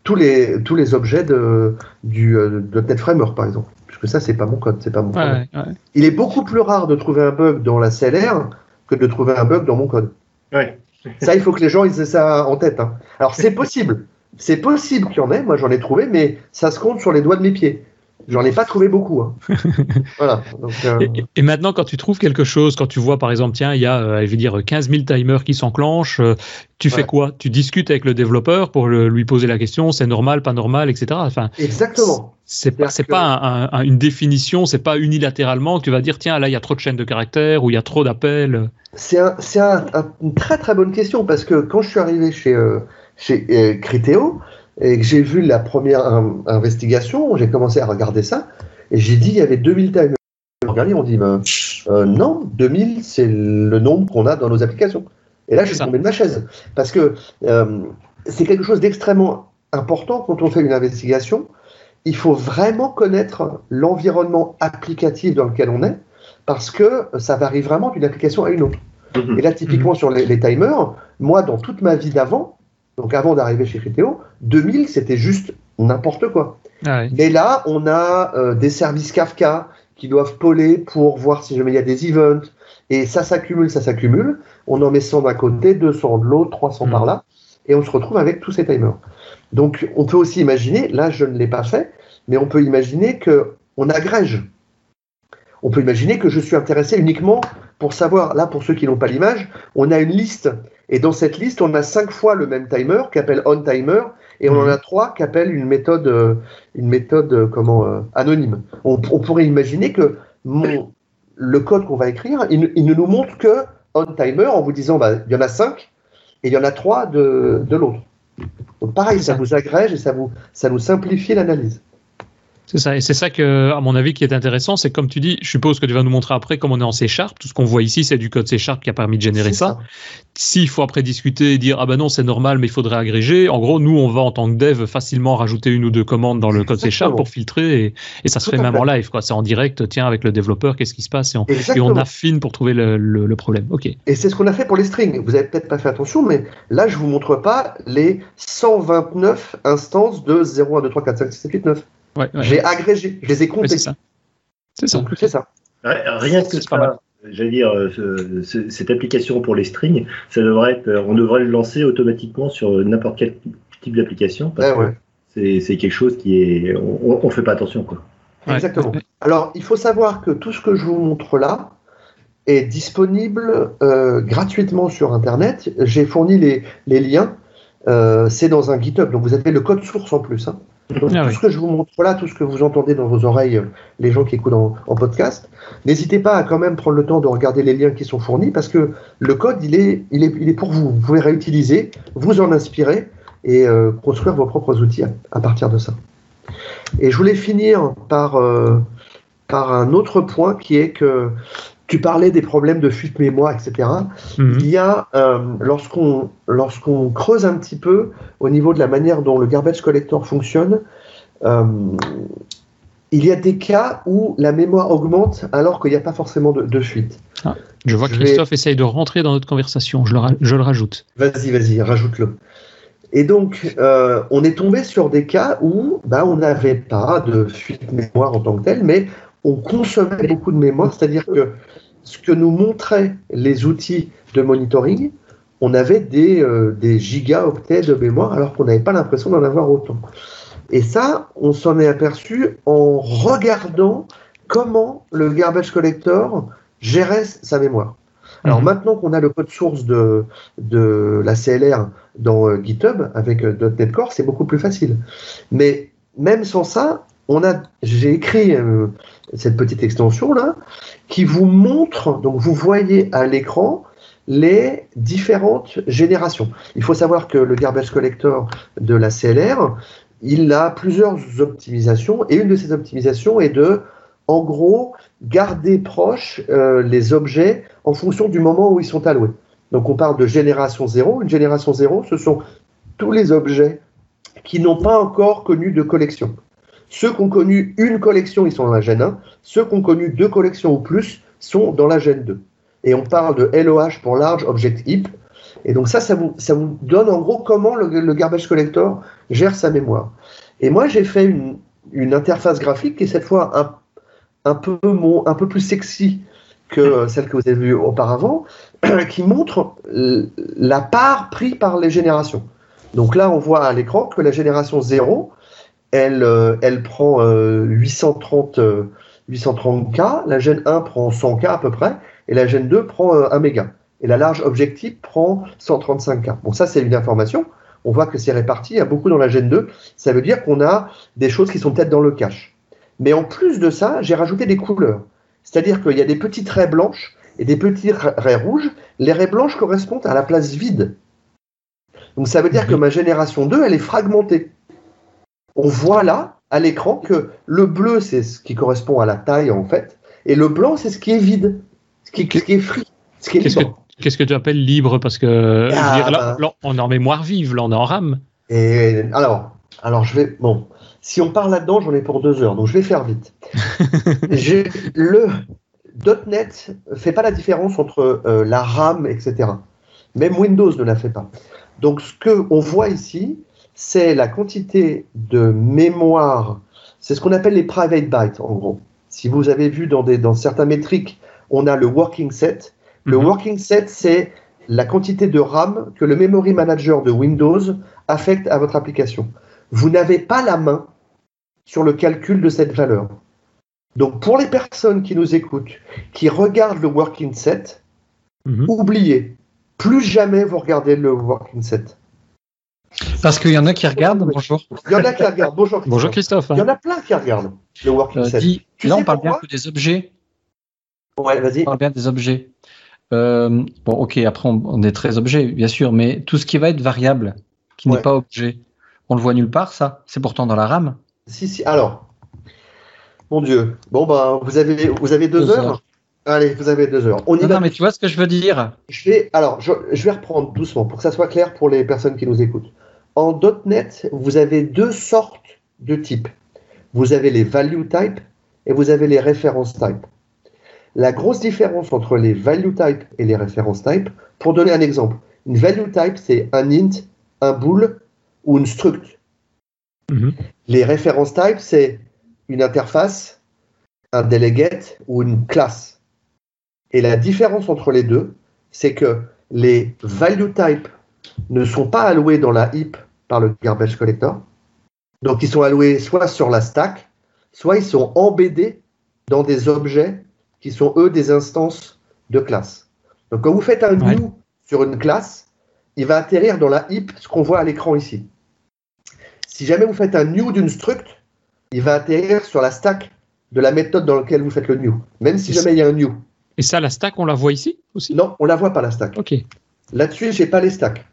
tous, les, tous les objets de, du, de Net Framework, par exemple. Puisque ça, c'est pas mon code, c'est pas mon code. Il est beaucoup plus rare de trouver un bug dans la CLR que de trouver un bug dans mon code. Ouais. Ça, il faut que les gens aient ça en tête. Hein. Alors, c'est possible. C'est possible qu'il y en ait. Moi, j'en ai trouvé, mais ça se compte sur les doigts de mes pieds. J'en ai pas trouvé beaucoup. Hein. [laughs] voilà. Euh, et, maintenant, quand tu trouves quelque chose, quand tu vois par exemple, tiens, il y a, euh, je vais dire, 15 000 timers qui s'enclenchent, euh, tu fais quoi? Tu discutes avec le développeur pour lui poser la question, c'est normal, pas normal, etc. Enfin, Exactement. C'est pas, c'est pas une définition, c'est pas unilatéralement que tu vas dire, tiens, là, il y a trop de chaînes de caractères ou il y a trop d'appels. C'est un, une très très bonne question parce que quand je suis arrivé chez, chez Criteo, et que j'ai vu la première investigation, j'ai commencé à regarder ça, et j'ai dit il y avait 2000 timers. Regardez, on dit ben, euh, non, 2000 c'est le nombre qu'on a dans nos applications. Et là, je suis tombé de ma chaise. Parce que euh, c'est quelque chose d'extrêmement important quand on fait une investigation. Il faut vraiment connaître l'environnement applicatif dans lequel on est, parce que ça varie vraiment d'une application à une autre. Mhm. Et là, typiquement mhm. sur les, les timers, moi, dans toute ma vie d'avant, donc avant d'arriver chez Criteo, 2000 c'était juste n'importe quoi. Ah Mais là, on a euh, des services Kafka qui doivent poler pour voir si jamais il y a des events. Et ça s'accumule, ça s'accumule. On en met 100 d'un côté, 200 de l'autre, 300 par hmm. là. Et on se retrouve avec tous ces timers. Donc on peut aussi imaginer, là je ne l'ai pas fait, mais on peut imaginer qu'on agrège. On peut imaginer que je suis intéressé uniquement pour savoir, là pour ceux qui n'ont pas l'image, on a une liste et dans cette liste, on a cinq fois le même timer qu'appelle onTimer et on en mhm. a trois qu'appelle une méthode, euh, une méthode euh, comment, euh, anonyme. On, pourrait imaginer que mon, le code qu'on va écrire, il, ne nous montre que onTimer en vous disant bah, il y en a cinq et il y en a trois de, de l'autre. Donc pareil, ça vous agrège et ça, vous, ça nous simplifie l'analyse. C'est ça, et c'est ça que, à mon avis, qui est intéressant, c'est comme tu dis, je suppose que tu vas nous montrer après comment on est en C Sharp. Tout ce qu'on voit ici, c'est du code C Sharp qui a permis de générer ça. S'il faut après discuter et dire, ah ben non, c'est normal, mais il faudrait agréger, en gros, nous, on va en tant que dev facilement rajouter une ou deux commandes dans le code C Sharp pour filtrer, et, et ça se fait même en live, quoi. C'est en direct, tiens, avec le développeur, qu'est-ce qui se passe, et on, et on, affine pour trouver le, le, problème. Ok. Et c'est ce qu'on a fait pour les strings. Vous avez peut-être pas fait attention, mais là, je vous montre pas les 129 instances de 0, 1, 2, 3, 4, 5, 6, 7, 8, 9. J'ai agrégé, je les ai comptés. c'est ça. C'est ça. C'est ça. Rien que ça, j'allais dire, euh, cette application pour les strings, ça devrait être, on devrait le lancer automatiquement sur n'importe quel type d'application. Parce que c'est quelque chose qui est. On ne fait pas attention. Quoi. Exactement. Alors, il faut savoir que tout ce que je vous montre là est disponible euh, gratuitement sur Internet. J'ai fourni les, les liens euh, c'est dans un GitHub. Donc vous avez le code source en plus. Hein. Donc, Ah tout oui. ce que je vous montre là, tout ce que vous entendez dans vos oreilles, les gens qui écoutent en, en podcast, n'hésitez pas à quand même prendre le temps de regarder les liens qui sont fournis parce que le code, il est, il est, il est pour vous. Vous pouvez réutiliser, vous en inspirer et euh, construire vos propres outils à, à partir de ça. Et je voulais finir par, euh, par un autre point qui est que tu parlais des problèmes de fuite mémoire, etc. Mhm. Il y a, euh, lorsqu'on lorsqu'on creuse un petit peu au niveau de la manière dont le garbage collector fonctionne, euh, il y a des cas où la mémoire augmente alors qu'il n'y a pas forcément de, de fuite. Je vois que vais- Christophe essaye de rentrer dans notre conversation. Je le, ra- je le rajoute. Vas-y, vas-y, rajoute-le. Et donc, euh, on est tombé sur des cas où bah, on n'avait pas de fuite mémoire en tant que telle, mais on consommait beaucoup de mémoire, c'est-à-dire que ce que nous montraient les outils de monitoring, on avait des, euh, des gigaoctets de mémoire alors qu'on n'avait pas l'impression d'en avoir autant. Et ça, on s'en est aperçu en regardant comment le garbage collector gérait sa mémoire. Alors Mhm. maintenant qu'on a le code source de, de la CLR dans euh, GitHub avec euh, .NET Core, c'est beaucoup plus facile. Mais même sans ça, on a, j'ai écrit euh, cette petite extension là qui vous montre, donc vous voyez à l'écran les différentes générations. Il faut savoir que le garbage collector de la CLR, il a plusieurs optimisations et une de ces optimisations est de, en gros, garder proche euh, les objets en fonction du moment où ils sont alloués. Donc on parle de génération 0. Une génération 0, ce sont tous les objets qui n'ont pas encore connu de collection. Ceux qui ont connu une collection, ils sont dans la gène 1. Ceux qui ont connu deux collections ou plus sont dans la gène 2. Et on parle de LOH pour Large Object Heap. Et donc ça, ça vous, ça vous donne en gros comment le, garbage collector gère sa mémoire. Et moi, j'ai fait une, une interface graphique qui est cette fois un, un, peu, mon, un peu plus sexy que celle que vous avez vue auparavant, [clears throat] qui montre la part prise par les générations. Donc là, on voit à l'écran que la génération 0, elle, euh, elle prend euh, 830, euh, 830K, la gène 1 prend 100K à peu près, et la gène 2 prend euh, 1 méga. Et la large objectif prend 135K. Bon, ça, c'est une information. On voit que c'est réparti, il y a beaucoup dans la gène 2. Ça veut dire qu'on a des choses qui sont peut-être dans le cache. Mais en plus de ça, j'ai rajouté des couleurs. C'est-à-dire qu'il y a des petites raies blanches et des petites raies rouges. Les raies blanches correspondent à la place vide. Donc ça veut dire que ma génération 2, elle est fragmentée. On voit là, à l'écran, que le bleu, c'est ce qui correspond à la taille, en fait, et le blanc, c'est ce qui est vide, ce qui, ce qui est free, ce qui est Qu'est-ce que, libre. qu'est-ce que tu appelles libre? Parce que je Ah, dire, là, bah. là, on est en mémoire vive, là, on est en RAM. Et alors, alors je vais. Bon, si on parle là-dedans, j'en ai pour deux heures, donc je vais faire vite. [laughs] Le .NET fait pas la différence entre euh, la RAM, etc. Même Windows ne la fait pas. Donc, ce que on voit ici, c'est la quantité de mémoire. C'est ce qu'on appelle les private bytes, en gros. Si vous avez vu dans, des, dans certains métriques, on a le working set. Le Mhm. working set, c'est la quantité de RAM que le memory manager de Windows affecte à votre application. Vous n'avez pas la main sur le calcul de cette valeur. Donc pour les personnes qui nous écoutent, qui regardent le working set, Mhm. oubliez, plus jamais vous regardez le working set. Parce qu'il y en a qui regardent. Bonjour. Il y en a qui regardent. Bonjour Christophe. Bonjour Christophe. Il y en a plein qui regardent le working Euh, set. dis, Tu là, on parle bien que des objets. Ouais, vas-y. On parle bien des objets. Euh, bon, ok, après, on, on est très objet, bien sûr, mais tout ce qui va être variable, qui Ouais. n'est pas objet, on le voit nulle part, ça. C'est pourtant dans la RAM. Si, si. Alors, mon Dieu. Bon, ben, vous avez, vous avez deux, Deux heures. heures. Allez, vous avez deux heures. On y Non, va. non, mais tu vois ce que je veux dire Je vais, alors, je, je vais reprendre doucement pour que ça soit clair pour les personnes qui nous écoutent. En .NET, vous avez deux sortes de types. Vous avez les value type et vous avez les reference type. La grosse différence entre les value type et les reference type, pour donner un exemple, une value type, c'est un int, un bool ou une struct. Mhm. Les reference type, c'est une interface, un delegate ou une classe. Et la différence entre les deux, c'est que les value type ne sont pas alloués dans la heap par le garbage collector. Donc ils sont alloués soit sur la stack, soit ils sont embêtés dans des objets qui sont eux des instances de classe. Donc quand vous faites un Ouais. new sur une classe, il va atterrir dans la heap, ce qu'on voit à l'écran ici. Si jamais vous faites un new d'une struct, il va atterrir sur la stack de la méthode dans laquelle vous faites le new, même si jamais il y a un new. Et ça, la stack, on la voit ici aussi? Non, on la voit pas la stack. Ok. Là-dessus, j'ai pas les stacks.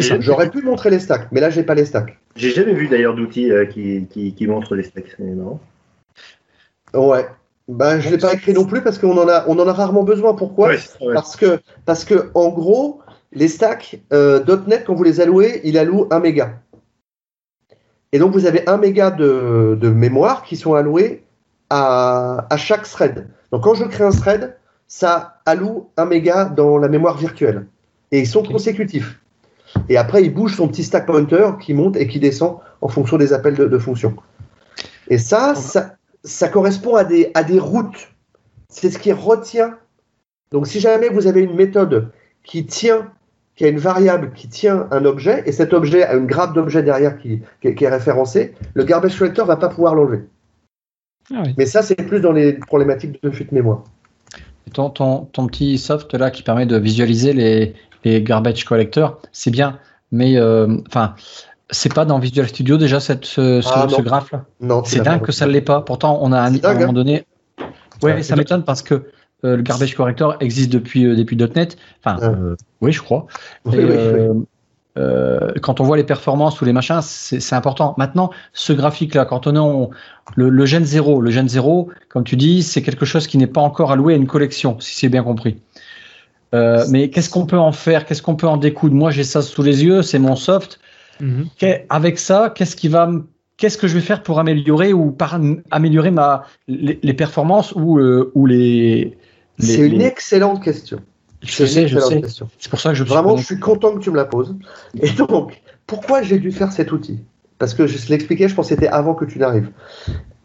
Ça. J'aurais pu montrer les stacks, mais là, j'ai pas les stacks. J'ai jamais vu d'ailleurs d'outils euh, qui, qui, qui montrent les stacks. C'est marrant. Ouais. Ben, je l'ai pas écrit non plus parce qu'on en a, on en a rarement besoin. Pourquoi? Ouais. Parce que, parce que, en gros, les stacks euh, .NET, quand vous les allouez, il alloue 1 méga. Et donc, vous avez 1 méga de, de mémoire qui sont alloués à, à chaque thread. Donc, quand je crée un thread, ça alloue 1 méga dans la mémoire virtuelle. Et ils sont consécutifs. Et après, il bouge son petit stack pointer qui monte et qui descend en fonction des appels de, de fonctions. Et ça, ça, ça correspond à des, à des routes. C'est ce qui retient. Donc, si jamais vous avez une méthode qui tient, qui a une variable qui tient un objet, et cet objet a une grappe d'objets derrière qui, qui, qui est référencée, le garbage collector va pas pouvoir l'enlever. Ah oui. Mais ça, c'est plus dans les problématiques de fuite mémoire. Ton, ton, ton petit soft là qui permet de visualiser les, les garbage collectors, c'est bien, mais euh, enfin, c'est pas dans Visual Studio déjà cette, ce, ce- Ah, non. ce graphe là. Non, C'est dingue que ça ne l'est pas. Pourtant, on a un, à un dingue, moment hein. donné. Ouais, Ouais, ça m'étonne parce que euh, le garbage corrector existe depuis euh, depuis .NET. Enfin, euh, oui, je crois. Oui, Et, oui, oui. quand on voit les performances ou les machins, c'est important. Maintenant, ce graphique-là, quand on est en- le, le Gen 0, le Gen 0, comme tu dis, c'est quelque chose qui n'est pas encore alloué à une collection, si c'est bien compris. Euh, mais qu'est-ce qu'on peut en faire? Qu'est-ce qu'on peut en découdre? Moi, j'ai ça sous les yeux, c'est mon soft. Mhm. Avec ça, qu'est-ce qui va me- Qu'est-ce que je vais faire pour améliorer ou par améliorer ma les, les performances ou euh, ou les, les- C'est une les- excellente question. je sais je sais c'est pour ça que je me suis Vraiment, posé- je suis content que tu me la poses. Et donc, pourquoi j'ai dû faire cet outil? Parce que je l'expliquais, je pense que c'était avant que tu n'arrives.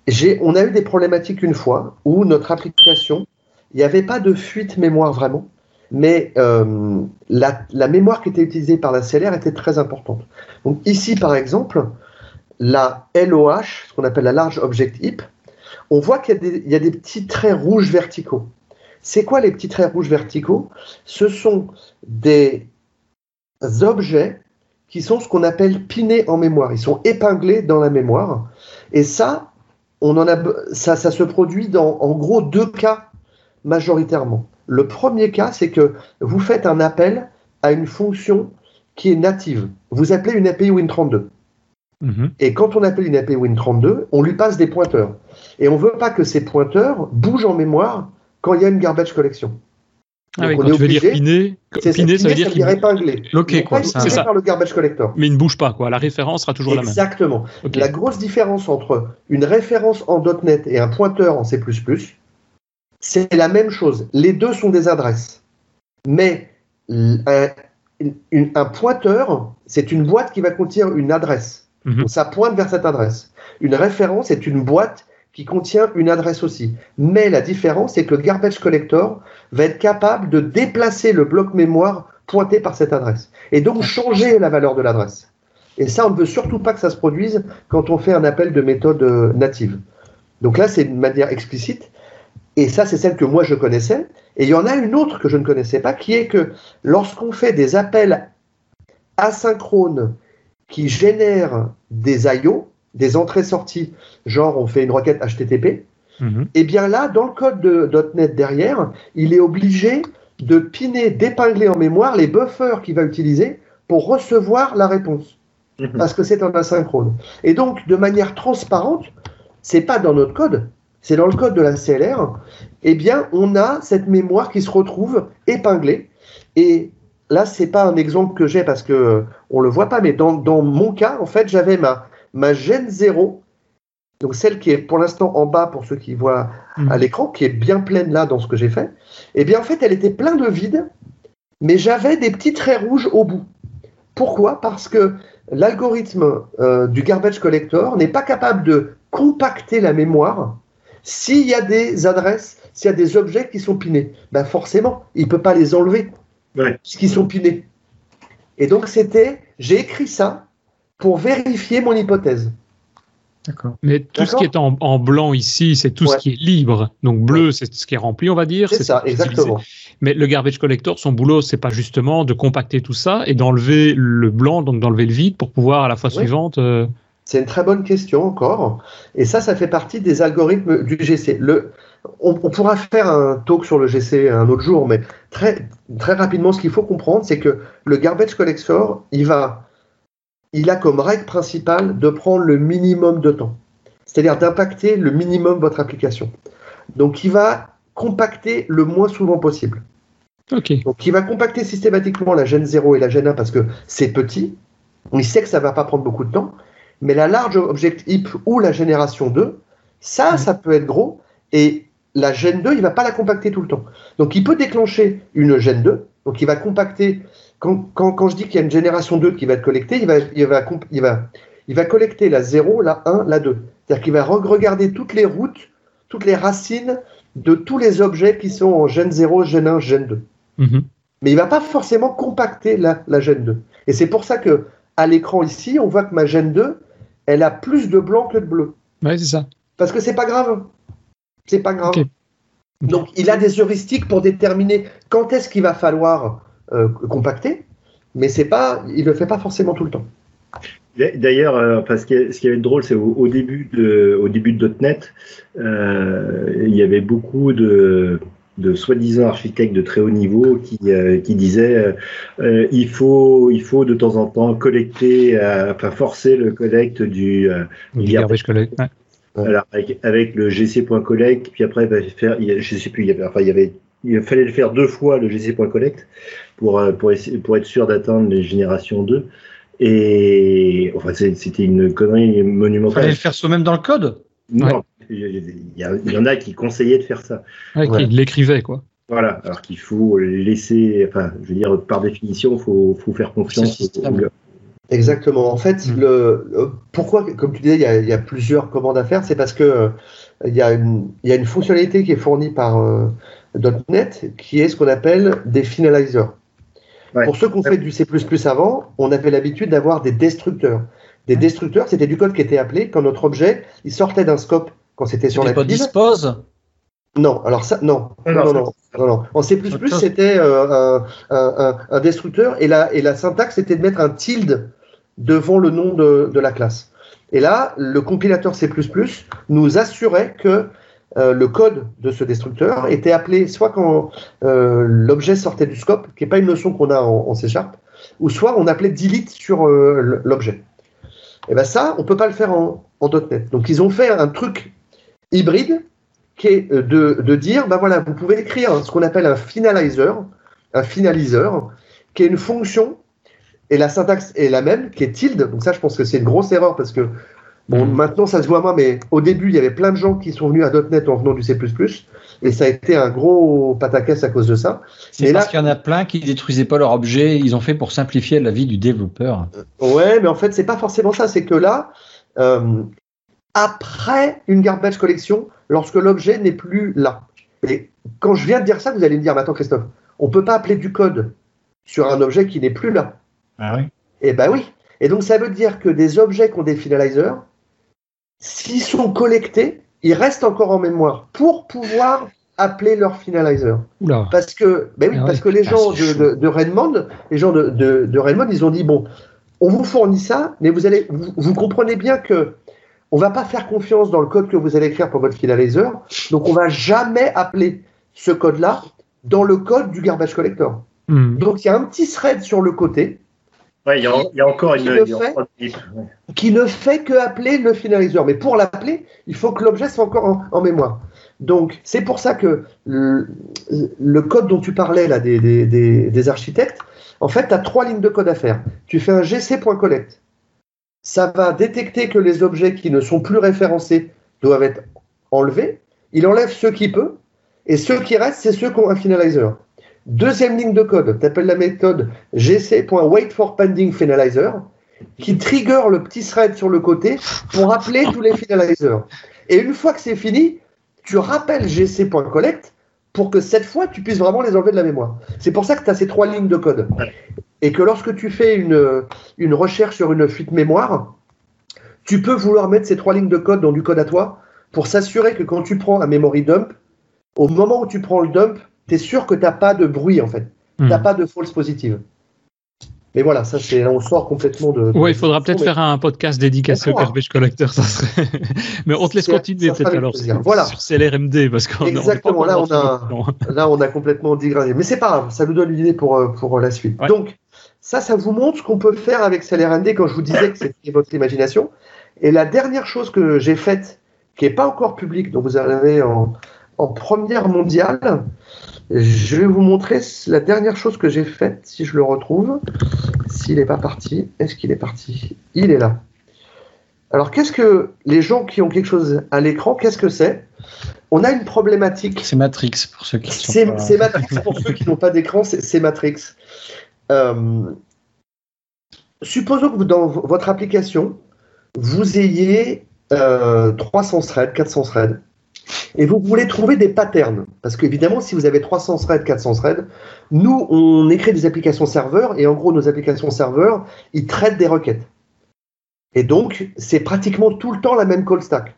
J'ai- On a eu des problématiques une fois où notre application, il n'y avait pas de fuite mémoire vraiment, mais euh, la, mémoire qui était utilisée par la CLR était très importante. Donc ici, par exemple, la LOH, ce qu'on appelle la Large Object Heap, on voit qu'il y, a des- petits traits rouges verticaux. C'est quoi les petits traits rouges verticaux? Ce sont des objets qui sont ce qu'on appelle pinés en mémoire. Ils sont épinglés dans la mémoire. Et ça, on en a, ça, ça se produit dans en gros deux cas majoritairement. Le premier cas, c'est que vous faites un appel à une fonction qui est native. Vous appelez une API Win32. Mhm. Et quand on appelle une API Win32, on lui passe des pointeurs. Et on ne veut pas que ces pointeurs bougent en mémoire quand il y a une garbage collection. Ah oui, on quand est tu veux dire obligé- piner, ça veut dire qu'il épinglé. Vont quoi, c'est ça. par le garbage collector. mais il ne bouge pas quoi. La référence sera toujours la même. Exactement. La grosse différence entre une référence en .NET et un pointeur en C++, c'est la même chose. Les deux sont des adresses. Mais un, une- un pointeur, c'est une boîte qui va contenir une adresse. Mhm. Donc ça pointe vers cette adresse. Une référence est une boîte qui contient une adresse aussi. Mais la différence, c'est que le garbage collector va être capable de déplacer le bloc mémoire pointé par cette adresse. Et donc changer la valeur de l'adresse. Et ça, on ne veut surtout pas que ça se produise quand on fait un appel de méthode euh, native. Donc là, c'est une manière explicite. Et ça, c'est celle que moi, je connaissais. Et il y en a une autre que je ne connaissais pas, qui est que lorsqu'on fait des appels asynchrones qui génèrent des IO, des entrées-sorties, genre on fait une requête HTTP, Mhm. et bien là, dans le code de .NET derrière, il est obligé de piner, d'épingler en mémoire les buffers qu'il va utiliser pour recevoir la réponse Mhm. parce que c'est en asynchrone. Et donc, de manière transparente, c'est pas dans notre code, c'est dans le code de la CLR, eh bien, on a cette mémoire qui se retrouve épinglée. Et là, c'est pas un exemple que j'ai parce que euh, on le voit pas, mais dans, dans mon cas, en fait, j'avais ma, ma Gen 0, donc celle qui est pour l'instant en bas pour ceux qui voient Mhm. à l'écran, qui est bien pleine là dans ce que j'ai fait. Et bien, en fait, elle était pleine de vide, mais j'avais des petits traits rouges au bout. Pourquoi? Parce que l'algorithme euh, du garbage collector n'est pas capable de compacter la mémoire s'il y a des adresses, s'il y a des objets qui sont pinés. Ben forcément, il ne peut pas les enlever Ouais. puisqu'ils sont pinés. Et donc c'était, j'ai écrit ça pour vérifier mon hypothèse. D'accord. Mais tout ce qui est en, blanc ici, c'est tout ce qui est libre. Donc bleu, c'est ce qui est rempli, on va dire. C'est ça, exactement. Mais le garbage collector, son boulot, c'est pas justement de compacter tout ça et d'enlever le blanc, donc d'enlever le vide pour pouvoir à la fois suivante. Euh, c'est une très bonne question encore. Et ça, ça fait partie des algorithmes du GC. Le, on, pourra faire un talk sur le GC un autre jour, mais très, très rapidement, ce qu'il faut comprendre, c'est que le garbage collector, il va il a comme règle principale de prendre le minimum de temps, c'est-à-dire d'impacter le minimum votre application. Donc, il va compacter le moins souvent possible. Donc, il va compacter systématiquement la gêne 0 et la gêne 1 parce que c'est petit. Il sait que ça ne va pas prendre beaucoup de temps. Mais la large object heap ou la génération 2, ça, ça peut être gros. Et la gêne 2, il ne va pas la compacter tout le temps. Donc, il peut déclencher une gêne 2. Donc, il va compacter quand, je dis qu'il y a une génération 2 qui va être collectée, il va, il va, il va, il va collecter la 0, la 1, la 2. C'est-à-dire qu'il va regarder toutes les routes, toutes les racines de tous les objets qui sont en gène 0, gène 1, gène 2. Mhm. Mais il ne va pas forcément compacter la, la gène 2. Et c'est pour ça que à l'écran ici, on voit que ma gène 2, elle a plus de blanc que de bleu. Oui, c'est ça. Parce que c'est pas grave. C'est pas grave. Donc, il a des heuristiques pour déterminer quand est-ce qu'il va falloir euh, compacté, mais c'est pas, il le fait pas forcément tout le temps. D'ailleurs, euh, parce que ce qui avait de drôle, c'est au, début de, au début de .NET, euh, il y avait beaucoup de, de soi-disant architectes de très haut niveau qui, qui disaient il faut il faut de temps en temps collecter, enfin forcer le collecte du, garbage collect. avec, le gc.collect, puis après faire, je sais plus, il y avait, enfin il y avait il fallait le faire deux fois le gc.collect pour, euh, pour, pour être sûr d'atteindre les générations 2. Et enfin, c'était une connerie monumentale. Il fallait le faire soi-même dans le code? Non, il, y en a qui conseillaient de faire ça. qui l'écrivaient, quoi. Voilà, alors qu'il faut laisser, enfin, je veux dire, par définition, il faut, faut, faire confiance Exactement. En fait, mm. le, pourquoi, comme tu disais, il y a, il y a plusieurs commandes à faire, c'est parce que euh, il, y a une, il y a une fonctionnalité qui est fournie par euh, .NET qui est ce qu'on appelle des finalizers. Pour ceux qui ont fait du C++ avant, on avait l'habitude d'avoir des destructeurs. Des destructeurs, c'était du code qui était appelé quand notre objet il sortait d'un scope quand c'était sur la pas dispose Non, alors ça, non. Non, non, non, En C++, c'était euh, un, destructeur et la, et la syntaxe, c'était de mettre un tilde devant le nom de, de la classe. Et là, le compilateur C++ nous assurait que euh, le code de ce destructeur était appelé soit quand euh, l'objet sortait du scope, qui n'est pas une notion qu'on a en, C Sharp, ou soit on appelait delete sur euh, l'objet. Et bien ça, on ne peut pas le faire en, .NET. Donc ils ont fait un truc hybride qui est de, dire, ben voilà, vous pouvez écrire ce qu'on appelle un finalizer, un finaliseur, qui est une fonction, et la syntaxe est la même, qui est tilde. Donc ça, je pense que c'est une grosse erreur parce que Bon, mm. maintenant, ça se voit moins, mais au début, il y avait plein de gens qui sont venus à .NET en venant du C++, et ça a été un gros pataquès à cause de ça. C'est parce qu'il y en a plein qui détruisaient pas leur objet, ils ont fait pour simplifier la vie du développeur. Euh, ouais, mais en fait, c'est pas forcément ça, c'est que là, euh, après une garbage collection, lorsque l'objet n'est plus là. Et quand je viens de dire ça, vous allez me dire, mais attends Christophe, on peut pas appeler du code sur un objet qui n'est plus là. Ah oui. Eh ben oui. Et donc ça veut dire que des objets qui ont des finalizers, s'ils sont collectés, ils restent encore en mémoire pour pouvoir appeler leur finalizer. Parce que, ben oui, ah parce que les gens de, de, Redmond, les gens de, de, Redmond, ils ont dit bon, on vous fournit ça, mais vous allez, vous, comprenez bien que on va pas faire confiance dans le code que vous allez écrire pour votre finalizer, donc on va jamais appeler ce code-là dans le code du garbage collector. Hmm. Donc il y a un petit thread sur le côté il y, a encore une. Qui ne, fait, que appeler le finaliseur. Mais pour l'appeler, il faut que l'objet soit encore en, mémoire. Donc, c'est pour ça que le, code dont tu parlais, là, des, architectes, en fait, tu as trois lignes de code à faire. Tu fais un gc.collect. Ça va détecter que les objets qui ne sont plus référencés doivent être enlevés. Il enlève ceux qui peut. Et ceux qui restent, c'est ceux qui ont un finalizer. Deuxième ligne de code, tu appelles la méthode gc.waitForPendingFinalizer qui trigger le petit thread sur le côté pour appeler tous les finalizers. Et une fois que c'est fini, tu rappelles gc.collect pour que cette fois tu puisses vraiment les enlever de la mémoire. C'est pour ça que tu as ces trois lignes de code. Et que lorsque tu fais une, une recherche sur une fuite mémoire, tu peux vouloir mettre ces trois lignes de code dans du code à toi pour s'assurer que quand tu prends un memory dump, au moment où tu prends le dump, tu es sûr que tu n'as pas de bruit en fait. Tu n'as Hmm. pas de false positive. Mais voilà, ça c'est là on sort complètement de. Ouais, il faudra peut-être mais- faire un podcast dédicacé au garbage collector, ça serait. [laughs] Mais on te laisse continuer peut-être alors Voilà. sur CLRMD parce qu'on Exactement, on là, on a-. Là, on a complètement digradé. Mais c'est pas grave, ça nous donne une idée pour, euh, pour la suite. Ouais. Donc, ça, ça vous montre ce qu'on peut faire avec CLRND quand je vous disais que c'était votre imagination. Et la dernière chose que j'ai faite, qui n'est pas encore publique, dont vous avez en, en première mondiale, je vais vous montrer la dernière chose que j'ai faite, si je le retrouve. S'il n'est pas parti, est-ce qu'il est parti? Il est là. Alors, qu'est-ce que les gens qui ont quelque chose à l'écran, qu'est-ce que c'est? On a une problématique C'est Matrix pour ceux qui c'est pas- c'est Matrix pour ceux qui n'ont pas d'écran, c'est Matrix. Euh, supposons que dans votre application, vous ayez euh, 300 threads, 400 threads, et vous voulez trouver des patterns. Parce qu'évidemment, si vous avez 300 threads, 400 threads, nous, on écrit des applications serveurs, et en gros, nos applications serveurs, ils traitent des requêtes. Et donc, c'est pratiquement tout le temps la même call stack.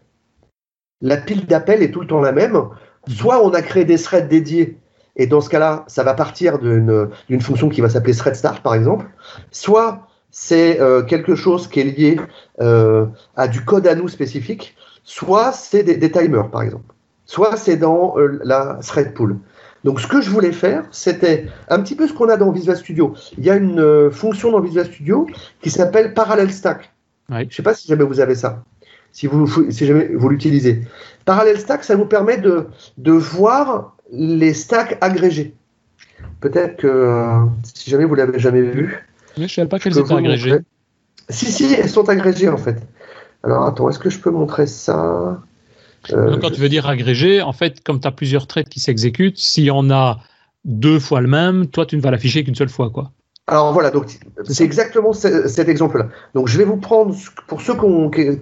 La pile d'appels est tout le temps la même. Soit on a créé des threads dédiés, et dans ce cas-là, ça va partir d'une fonction qui va s'appeler thread start, par exemple. Soit c'est euh, quelque chose qui est lié euh, à du code à nous spécifique, soit c'est des, des timers, par exemple. Soit c'est dans euh, la thread pool. Donc, ce que je voulais faire, c'était un petit peu ce qu'on a dans Visual Studio. Il y a une fonction dans Visual Studio qui s'appelle Parallel Stack. Je ne sais pas si jamais vous avez ça, si vous, si jamais vous l'utilisez. Parallel Stack, ça nous permet de, de voir les stacks agrégés. Peut-être que euh, si jamais vous l'avez jamais vu, Mais je savais pas qu'elles étaient agrégées. montrer. Si, si, elles sont agrégées en fait. Alors attends, est-ce que je peux montrer ça? Euh, Donc, quand tu veux dire agrégé, en fait, comme tu as plusieurs threads qui s'exécutent, s'il y en a deux fois le même, toi, tu ne vas l'afficher qu'une seule fois. quoi. Alors voilà, donc C'est exactement ce- cet exemple-là. Donc je vais vous prendre, pour ceux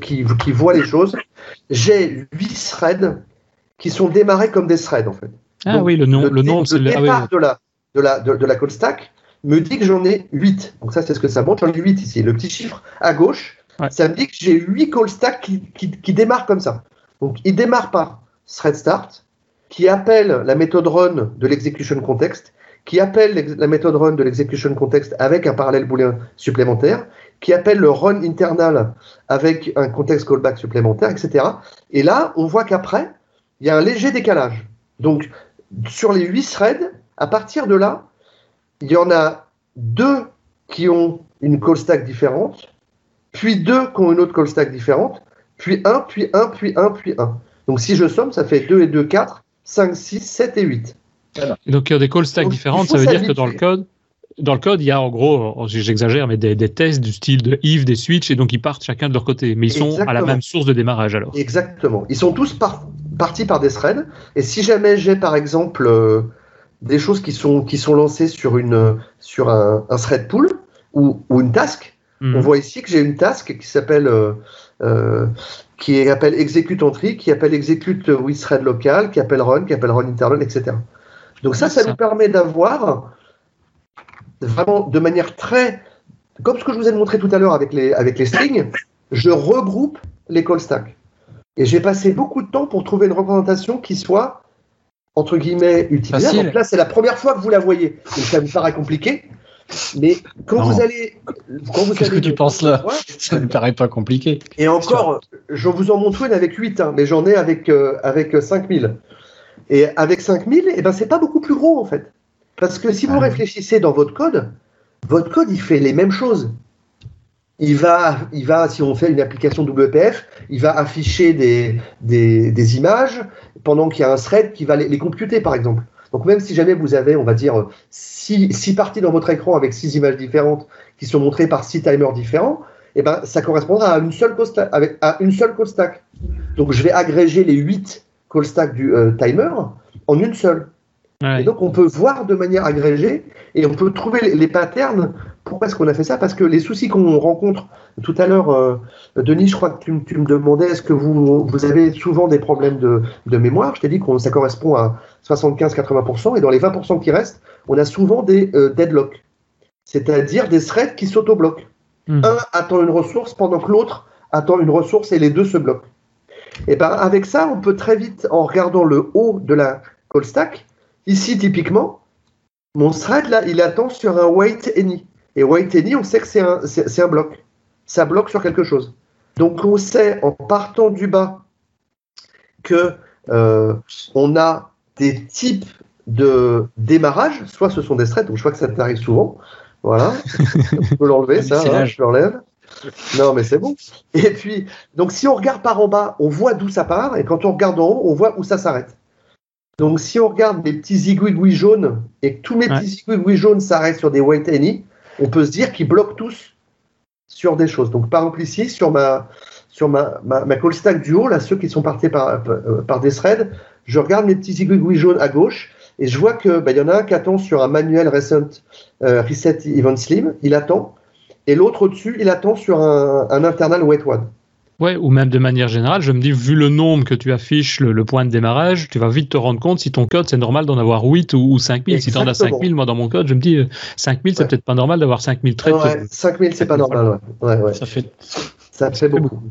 qui, qui voient les choses, j'ai huit threads qui sont démarrés comme des threads en fait. Ah Donc, oui, le nom, le, nom, ah oui, départ de, la, de, la, de, de la call stack me dit que j'en ai 8. Donc ça, c'est ce que ça montre. J'en ai 8 ici. Le petit chiffre à gauche, Ouais. ça me dit que j'ai 8 call stacks qui, qui, qui démarrent comme ça. Donc il démarre par thread start, qui appelle la méthode run de l'execution context, qui appelle la méthode run de l'execution context avec un parallèle booléen supplémentaire, qui appelle le run internal avec un context callback supplémentaire, etc. Et là, on voit qu'après, il y a un léger décalage. Donc, sur les 8 threads, à partir de là, il y en a deux qui ont une call stack différente, puis deux qui ont une autre call stack différente, puis un, puis un, puis un, puis un. Donc si je somme, ça fait 2 et 2, 4, 5, 6, 7 et 8. Et donc il y a des call stacks Donc, différentes, ça veut dire que dans le code, dans le code, il y a en gros, oh, j'exagère, mais des, des tests du style de if, des switches, et donc ils partent chacun de leur côté, mais ils sont à la Exactement. même source de démarrage alors. Exactement. Ils sont tous par- partis par des threads. Et si jamais j'ai par exemple euh, des choses qui sont, qui sont lancées sur, une, sur un, un thread pool ou, ou une task, Hmm. On voit ici que j'ai une task qui s'appelle euh, euh, qui appelle execute entry, qui appelle execute with thread local, qui appelle run, qui appelle run internal, etc. Donc ça, ça Ça. nous permet d'avoir vraiment de manière très comme ce que je vous ai montré tout à l'heure avec les avec les strings, je regroupe les call stacks. Et j'ai passé beaucoup de temps pour trouver une représentation qui soit entre guillemets. Facile. Donc là, c'est la première fois que vous la voyez. Donc ça vous paraît compliqué. Mais quand Non. vous allez Qu'est-ce que tu penses là. [laughs] Ça ne paraît pas compliqué. Et encore, je vous en montre une avec 8, hein, mais j'en ai avec, euh, avec 5000. Et avec 5000, eh ben, c'est pas beaucoup plus gros en fait. Parce que si vous Ah. réfléchissez dans votre code, votre code il fait les mêmes choses. Il va, il va, si on fait une application WPF, il va afficher des, des, des images pendant qu'il y a un thread qui va les, les computer par exemple. Donc même si jamais vous avez, on va dire, six, six parties dans votre écran avec six images différentes qui sont montrées par six timers différents, eh ben, ça correspondra à une seule call stack, avec, à une seule call stack. Donc je vais agréger les 8 call stacks du euh, timer en une seule. Ouais. Et donc on peut voir de manière agrégée et on peut trouver les, les patterns. Pourquoi est-ce qu'on a fait ça? Parce que les soucis qu'on rencontre tout à l'heure, euh, Denis, je crois que tu, me demandais est-ce que vous, vous avez souvent des problèmes de, de mémoire? Je t'ai dit que ça correspond à 75-80% et dans les 20% qui restent, on a souvent des euh, deadlocks, c'est-à-dire des threads qui s'autobloquent Hmm. un attend une ressource pendant que l'autre attend une ressource et les deux se bloquent. Et ben avec ça, on peut très vite, en regardant le haut de la call stack, ici typiquement, mon thread là, il attend sur un wait any. Et wait any, on sait que c'est un, c'est un bloc. Ça bloque sur quelque chose. Donc on sait en partant du bas que euh, on a des types de démarrage, soit ce sont des threads, donc je vois que ça t'arrive souvent. Voilà, on peut l'enlever, [laughs] ça, hein, je l'enlève. Non, mais c'est bon. Et puis, donc si on regarde par en bas, on voit d'où ça part, et quand on regarde en haut, on voit où ça s'arrête. Donc si on regarde mes petits zigouigouis jaunes, et que tous mes petits zigouigouis jaunes s'arrêtent sur des wait any, on peut se dire qu'ils bloquent tous sur des choses. Donc par exemple ici, sur ma, sur ma, call stack du haut, là, ceux qui sont partis par, euh, par des threads, je regarde mes petits zigouigouis jaunes à gauche, et je vois que bah, y en a un qui attend sur un manuel recent euh, reset event slim, il attend, et l'autre au-dessus, il attend sur un, un internal wait one. Ouais, ou même de manière générale, je me dis, vu le nombre que tu affiches, le, point de démarrage, tu vas vite te rendre compte si ton code, c'est normal d'en avoir 8 ou, ou 5000. Si tu en as 5000, moi dans mon code, je me dis, 5000, euh, c'est peut-être pas normal d'avoir 5000 traits. Ouais, 5000, c'est pas normal, ouais. ouais, Ça fait, ça fait beaucoup.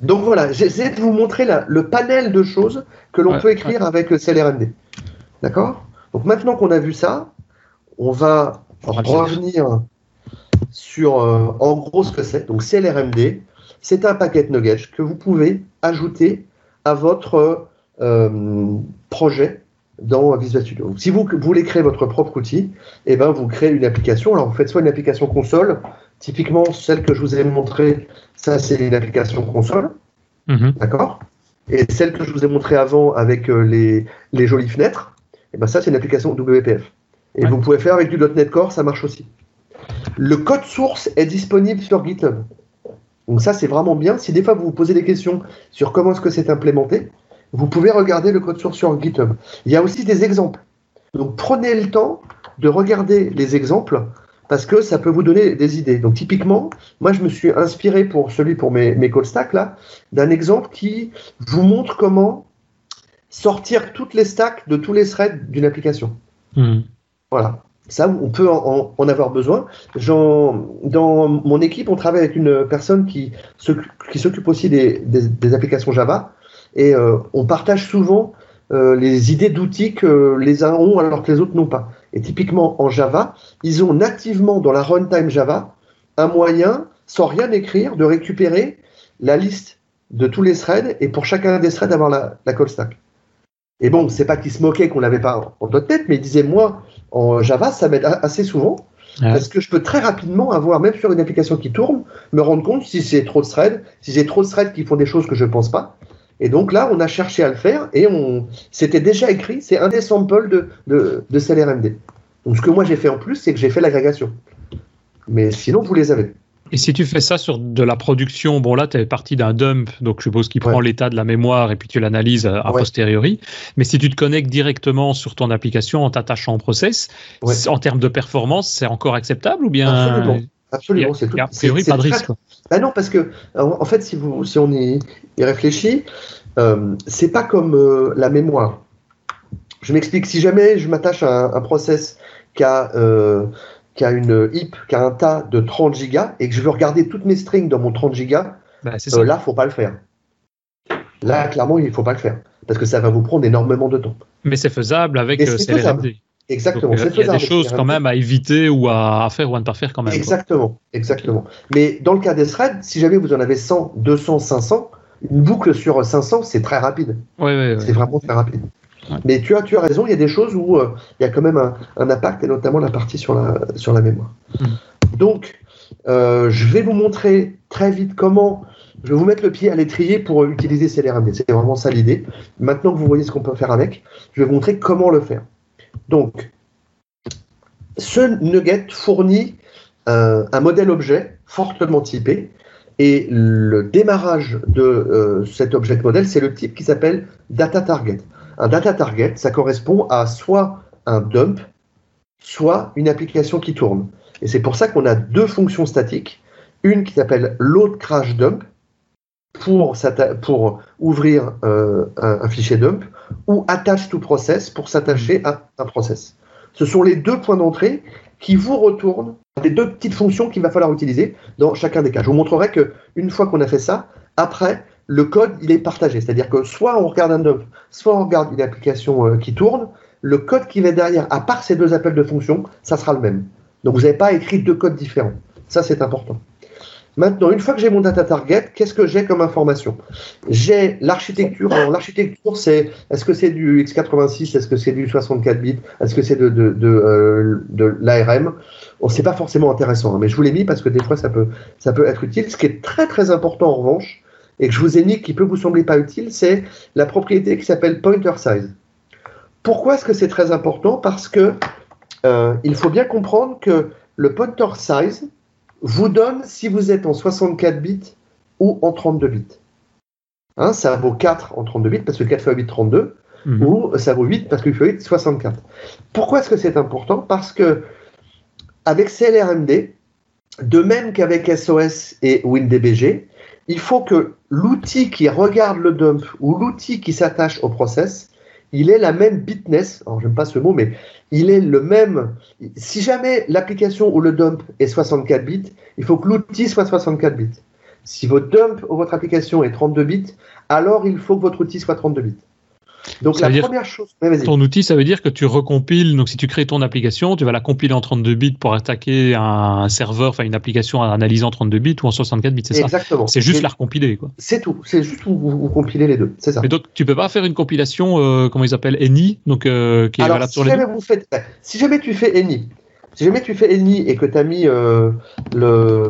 Donc voilà, j'essaie de vous montrer là, le panel de choses que l'on peut écrire avec CLRMD. D'accord? Donc maintenant qu'on a vu ça, on va revenir sur euh, en gros ce que c'est. Donc CLRMD, c'est un paquet nuggets que vous pouvez ajouter à votre euh, projet dans Visual Studio. Si vous, voulez créer votre propre outil, eh ben, vous créez une application. Alors, vous faites soit une application console, typiquement celle que je vous ai montrée, ça c'est une application console, mhm. d'accord? Et celle que je vous ai montrée avant avec euh, les, les, jolies fenêtres, eh ben, ça c'est une application WPF. Et vous pouvez faire avec du .NET Core, ça marche aussi. Le code source est disponible sur GitHub. Donc ça, c'est vraiment bien. Si des fois vous vous posez des questions sur comment est-ce que c'est implémenté, vous pouvez regarder le code source sur GitHub. Il y a aussi des exemples. Donc prenez le temps de regarder les exemples parce que ça peut vous donner des idées. Donc typiquement, moi je me suis inspiré pour celui pour mes, mes call stacks là, d'un exemple qui vous montre comment sortir toutes les stacks de tous les threads d'une application. Hmm. Voilà. Ça, on peut en, avoir besoin. Dans mon équipe, on travaille avec une personne qui s'occupe aussi des, applications Java et euh, on partage souvent euh, les idées d'outils que les uns ont alors que les autres n'ont pas. Et typiquement en Java, ils ont nativement dans la runtime Java un moyen, sans rien écrire, de récupérer la liste de tous les threads et pour chacun des threads avoir la, call stack. Et bon, c'est pas qu'ils se moquaient qu'on l'avait pas en .NET, mais ils disaient moi en Java ça m'aide assez souvent parce que je peux très rapidement avoir même sur une application qui tourne me rendre compte si c'est trop de threads, si j'ai trop de threads qui font des choses que je pense pas. Et donc là, on a cherché à le faire et on c'était déjà écrit. C'est un des samples de de, de CLRMD. Donc ce que moi j'ai fait en plus, c'est que j'ai fait l'agrégation. Mais sinon, vous les avez. Et si tu fais ça sur de la production, bon là, tu es parti d'un dump, donc je suppose qu'il prend l'état de la mémoire et puis tu l'analyses a, posteriori. Mais si tu te connectes directement sur ton application en t'attachant au process, en termes de performance, c'est encore acceptable ou bien Absolument. Absolument, c'est tout. A priori, pas de risque. Bah non, parce que en fait, si, vous, si on y, réfléchit, euh, c'est pas comme euh, la mémoire. Je m'explique. Si jamais je m'attache à un, process qui a euh, qui a une heap, qui a un tas de 30 gigas et que je veux regarder toutes mes strings dans mon 30 gigas, bah, euh, là, faut pas le faire. Là, clairement, il faut pas le faire parce que ça va vous prendre énormément de temps. Mais c'est faisable avec euh, CLRMD. Exactement. Euh, il y a des choses quand même à éviter ou à, faire ou à ne pas faire quand même. Exactement, exactement. Mais dans le cas des threads, si jamais vous en avez 100, 200, 500, une boucle sur 500, c'est très rapide. Oui, oui, c'est vraiment très rapide. Mais tu as, tu as raison, il y a des choses où euh, il y a quand même un, impact, et notamment la partie sur la, sur la mémoire. Hmm. Donc, euh, je vais vous montrer très vite comment. Je vais vous mettre le pied à l'étrier pour utiliser CLRMD. C'est vraiment ça l'idée. Maintenant que vous voyez ce qu'on peut faire avec, je vais vous montrer comment le faire. Donc, ce nugget fournit euh, un modèle objet fortement typé. Et le démarrage de cet objet modèle, c'est le type qui s'appelle data target. Un data target, ça correspond à soit un dump, soit une application qui tourne. Et c'est pour ça qu'on a deux fonctions statiques. Une qui s'appelle load crash dump pour, ouvrir euh, un, fichier dump ou attach to process pour s'attacher à un process. Ce sont les deux points d'entrée qui vous retournent les deux petites fonctions qu'il va falloir utiliser dans chacun des cas. Je vous montrerai que une fois qu'on a fait ça, après, le code, il est partagé. C'est-à-dire que soit on regarde un dump, soit on regarde une application euh, qui tourne, le code qui va derrière, à part ces deux appels de fonction, ça sera le même. Donc vous n'avez pas écrit deux codes différents. Ça, c'est important. Maintenant, une fois que j'ai mon data target, qu'est-ce que j'ai comme information? J'ai l'architecture. Alors, l'architecture, c'est est-ce que c'est du x86 Est-ce que c'est du 64 bits Est-ce que c'est de, de, de, euh, de l'ARM Bon, c'est pas forcément intéressant, hein, mais je vous l'ai mis parce que des fois, ça peut, ça peut être utile. Ce qui est très, très important, en revanche, et que je vous ai mis qui peut vous sembler pas utile, c'est la propriété qui s'appelle pointer size. Pourquoi est-ce que c'est très important? Parce que euh, il faut bien comprendre que le pointer size, vous donne si vous êtes en 64 bits ou en 32 bits. Hein, ça vaut 4 en 32 bits parce que 4 x 8, 32, ou ça vaut 8 parce que 8 x 8, 64. Pourquoi est-ce que c'est important? Parce que avec CLRMD, de même qu'avec SOS et WinDBG, il faut que l'outil qui regarde le dump ou l'outil qui s'attache au process, il ait la même bitness, alors j'aime pas ce mot, mais il est le même. Si jamais l'application ou le dump est 64 bits, il faut que l'outil soit 64 bits. Si votre dump ou votre application est 32 bits, alors il faut que votre outil soit 32 bits. Donc la première chose, ton outil, ça veut dire que tu recompiles. Donc si tu crées ton application, tu vas la compiler en 32 bits pour attaquer un serveur, enfin une application analysant 32 bits ou en 64 bits, c'est ça? Exactement. C'est juste la recompiler, quoi. C'est tout. C'est juste vous, vous, compilez les deux, c'est ça. Mais donc tu peux pas faire une compilation, euh, comment ils appellent, ENI, donc euh, qui est valable sur les deux? Vous faites, si jamais tu fais ENI, si jamais tu fais ennemi et que tu as mis euh, le.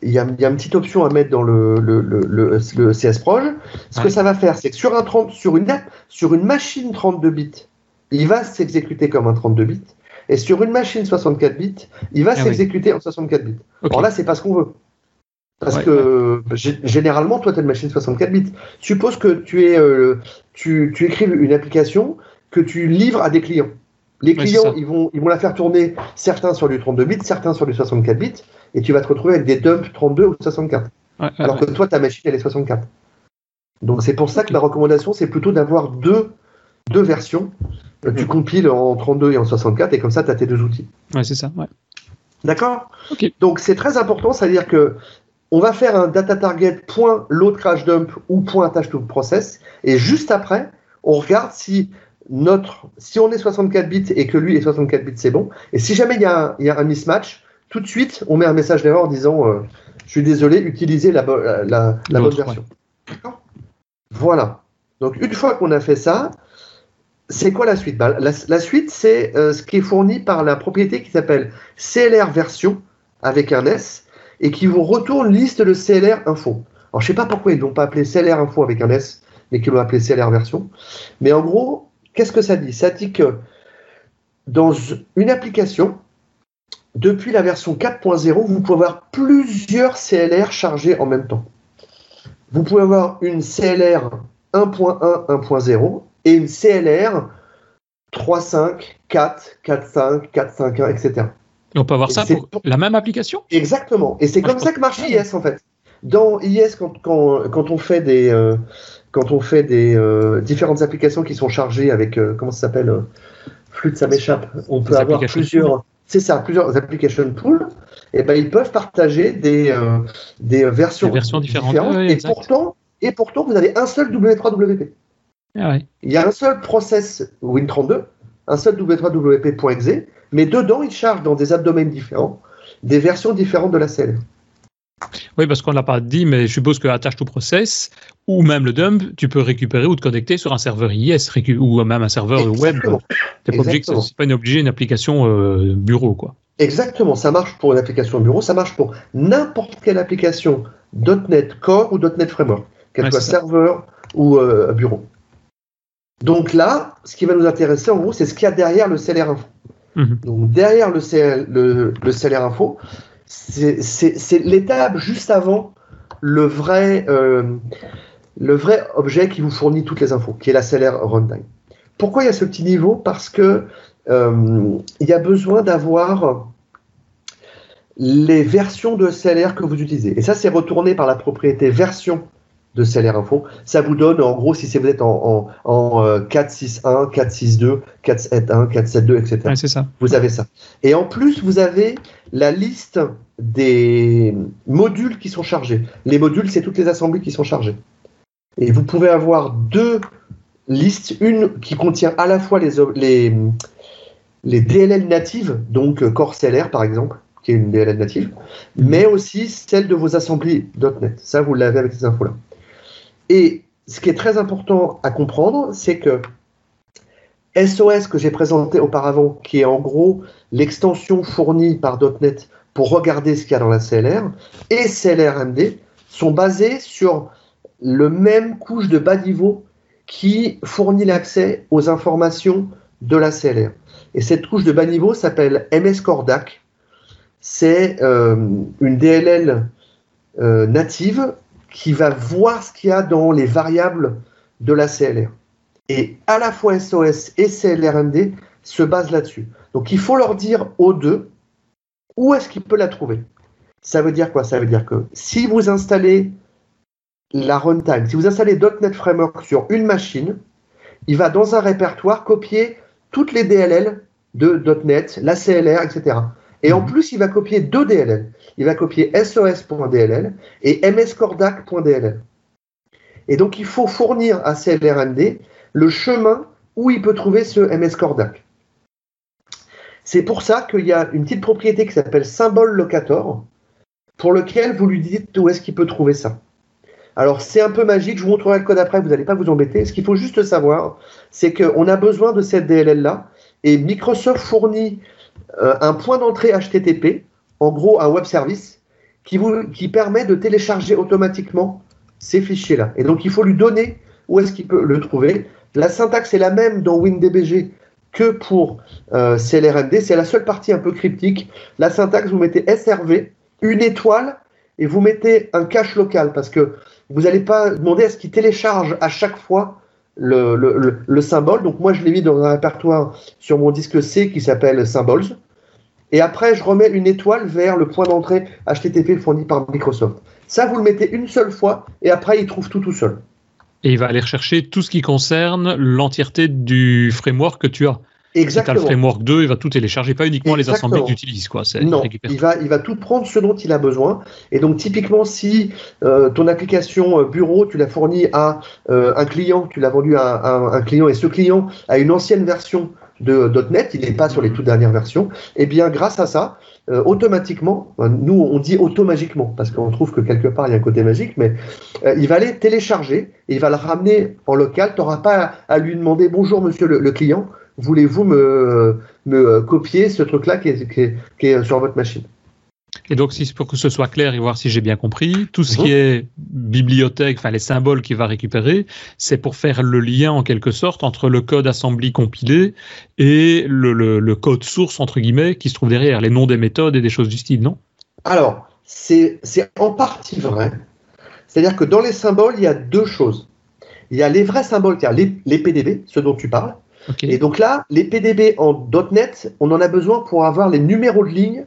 Il y, a, une petite option à mettre dans le, le, le, CS Proj. Ce que ça va faire, c'est que sur, un 30, sur, une, sur une machine 32 bits, il va s'exécuter comme un 32 bits. Et sur une machine 64 bits, il va ah s'exécuter en 64 bits. Alors là, c'est pas ce qu'on veut. Parce que généralement, toi, tu as une machine 64 bits. Suppose que tu, es, euh, tu, tu écrives une application que tu livres à des clients. Les clients, ils, vont, ils vont la faire tourner certains sur du 32 bits, certains sur du 64 bits, et tu vas te retrouver avec des dumps 32 ou 64. alors que toi, ta machine, elle est 64. Donc c'est pour ça que la recommandation, c'est plutôt d'avoir deux, deux versions. Euh, tu compiles en 32 et en 64, et comme ça, tu as tes deux outils. Ouais, c'est ça. Ouais. D'accord? Donc c'est très important, c'est-à-dire que on va faire un data target point load crash dump ou point attach to process, et juste après, on regarde si notre, si on est 64 bits et que lui est 64 bits, c'est bon. Et si jamais il y, a un, mismatch, tout de suite, on met un message d'erreur en disant euh, Je suis désolé, utilisez la, la, bonne version. Voilà. Donc, une fois qu'on a fait ça, c'est quoi la suite? Bah, la, suite, c'est euh, ce qui est fourni par la propriété qui s'appelle CLR version avec un S et qui vous retourne liste de CLR info. Alors, je ne sais pas pourquoi ils ne l'ont pas appelé CLR info avec un S, mais qu'ils l'ont appelé CLR version. Mais en gros, Qu'est-ce que ça dit? Ça dit que dans une application, depuis la version 4.0, vous pouvez avoir plusieurs CLR chargés en même temps. Vous pouvez avoir une CLR 1.1, 1.0 et une CLR 3.5, 4, 4.5, 4.5.1, etc. on peut avoir ça pour, la même application? Exactement. Et c'est comme ça que marche IS en fait. Dans IS, quand, quand, on fait des, euh, quand on fait des euh, différentes applications qui sont chargées avec euh, comment ça s'appelle euh, flux ça m'échappe. On peut avoir plusieurs c'est ça plusieurs application pools et ben ils peuvent partager des des versions, versions différentes, et pourtant et pourtant vous avez un seul W3WP ah il y a un seul process Win32 un seul W3WP.exe mais dedans il charge dans des abdomens différents des versions différentes de la selle oui, parce qu'on ne l'a pas dit, mais je suppose que Attach to Process ou même le dump, tu peux récupérer ou te connecter sur un serveur IS ou même un serveur web. Tu pas pas une, obligé une application euh, bureau. quoi. Exactement, ça marche pour une application bureau, ça marche pour n'importe quelle application .NET Core ou .NET Framework, qu'elle soit serveur ou euh, bureau. Donc là, ce qui va nous intéresser en gros, c'est ce qu'il y a derrière le CLR Info. Mhm. Donc derrière le, le, le CLR Info, c'est l'étape juste avant le vrai, euh, le vrai objet qui vous fournit toutes les infos, qui est la CLR runtime. Pourquoi il y a ce petit niveau? Parce que euh, il y a besoin d'avoir les versions de CLR que vous utilisez. Et ça, c'est retourné par la propriété version de CLR Info. Ça vous donne, en gros, si vous êtes en, en, en 4.6.1, 4.6.2, 4.7.1, 4.7.2, etc. Ouais, c'est ça. Vous avez ça. Et en plus, vous avez la liste des modules qui sont chargés. Les modules, c'est toutes les assemblées qui sont chargées. Et vous pouvez avoir deux listes, une qui contient à la fois les, les, les DLL natives, donc Core CLR par exemple, qui est une DLL native, mais aussi celle de vos assemblées .NET. Ça, vous l'avez avec ces infos-là. Et ce qui est très important à comprendre, c'est que SOS que j'ai présenté auparavant, qui est en gros l'extension fournie par .NET pour regarder ce qu'il y a dans la CLR, et CLRMD sont basés sur le même couche de bas niveau qui fournit l'accès aux informations de la CLR. Et cette couche de bas niveau s'appelle MS Core DAC. C'est euh, une DLL euh, native qui va voir ce qu'il y a dans les variables de la CLR. Et à la fois SOS et CLRMD se basent là-dessus. Donc il faut leur dire aux deux où est-ce qu'il peut la trouver. Ça veut dire quoi? Ça veut dire que si vous installez la runtime, si vous installez .NET Framework sur une machine, il va dans un répertoire copier toutes les DLL de .NET, la CLR, etc. Et en mhm. plus, il va copier deux DLL. Il va copier sos.dll et mscordac.dll. Et donc, il faut fournir à CLRMD le chemin où il peut trouver ce mscordac. C'est pour ça qu'il y a une petite propriété qui s'appelle symbole locator, pour lequel vous lui dites où est-ce qu'il peut trouver ça. Alors c'est un peu magique, je vous montrerai le code après, vous n'allez pas vous embêter. Ce qu'il faut juste savoir, c'est qu'on a besoin de cette DLL-là, et Microsoft fournit euh, un point d'entrée HTTP, en gros un web service, qui, vous, qui permet de télécharger automatiquement ces fichiers-là. Et donc il faut lui donner où est-ce qu'il peut le trouver. La syntaxe est la même dans WinDBG que pour euh, CLRMD, c'est la seule partie un peu cryptique. La syntaxe, vous mettez SRV, une étoile, et vous mettez un cache local, parce que vous n'allez pas demander à ce qu'il télécharge à chaque fois le, le, le, symbole. Donc moi, je l'ai mis dans un répertoire sur mon disque C qui s'appelle Symbols. Et après, je remets une étoile vers le point d'entrée HTTP fourni par Microsoft. Ça, vous le mettez une seule fois et après, il trouve tout tout seul. Et il va aller rechercher tout ce qui concerne l'entièreté du framework que tu as. Exactement. Si tu as le framework 2, il va tout télécharger, pas uniquement les assemblées que tu utilises. Quoi. Non, il va, il va tout prendre ce dont il a besoin. Et donc, typiquement, si euh, ton application euh, bureau, tu l'as fournie à euh, un client, tu l'as vendu à, à, un client, et ce client a une ancienne version de .NET, il n'est pas sur les toutes dernières versions, et eh bien, grâce à ça, automatiquement, nous on dit automagiquement parce qu'on trouve que quelque part il y a un côté magique, mais il va aller télécharger et il va le ramener en local. Tu n'auras pas à, lui demander bonjour monsieur le client, voulez-vous me, me, copier ce truc-là qui est, sur votre machine? Et donc, si, pour que ce soit clair et voir si j'ai bien compris, tout ce qui mhm. est bibliothèque, enfin les symboles qu'il va récupérer, c'est pour faire le lien en quelque sorte entre le code assembly compilé et le, le, code source, entre guillemets, qui se trouve derrière, les noms des méthodes et des choses du style, non? Alors, c'est en partie vrai. C'est-à-dire que dans les symboles, il y a deux choses. Il y a les vrais symboles, les, les PDB, ceux dont tu parles, et donc là, les PDB en .NET, on en a besoin pour avoir les numéros de ligne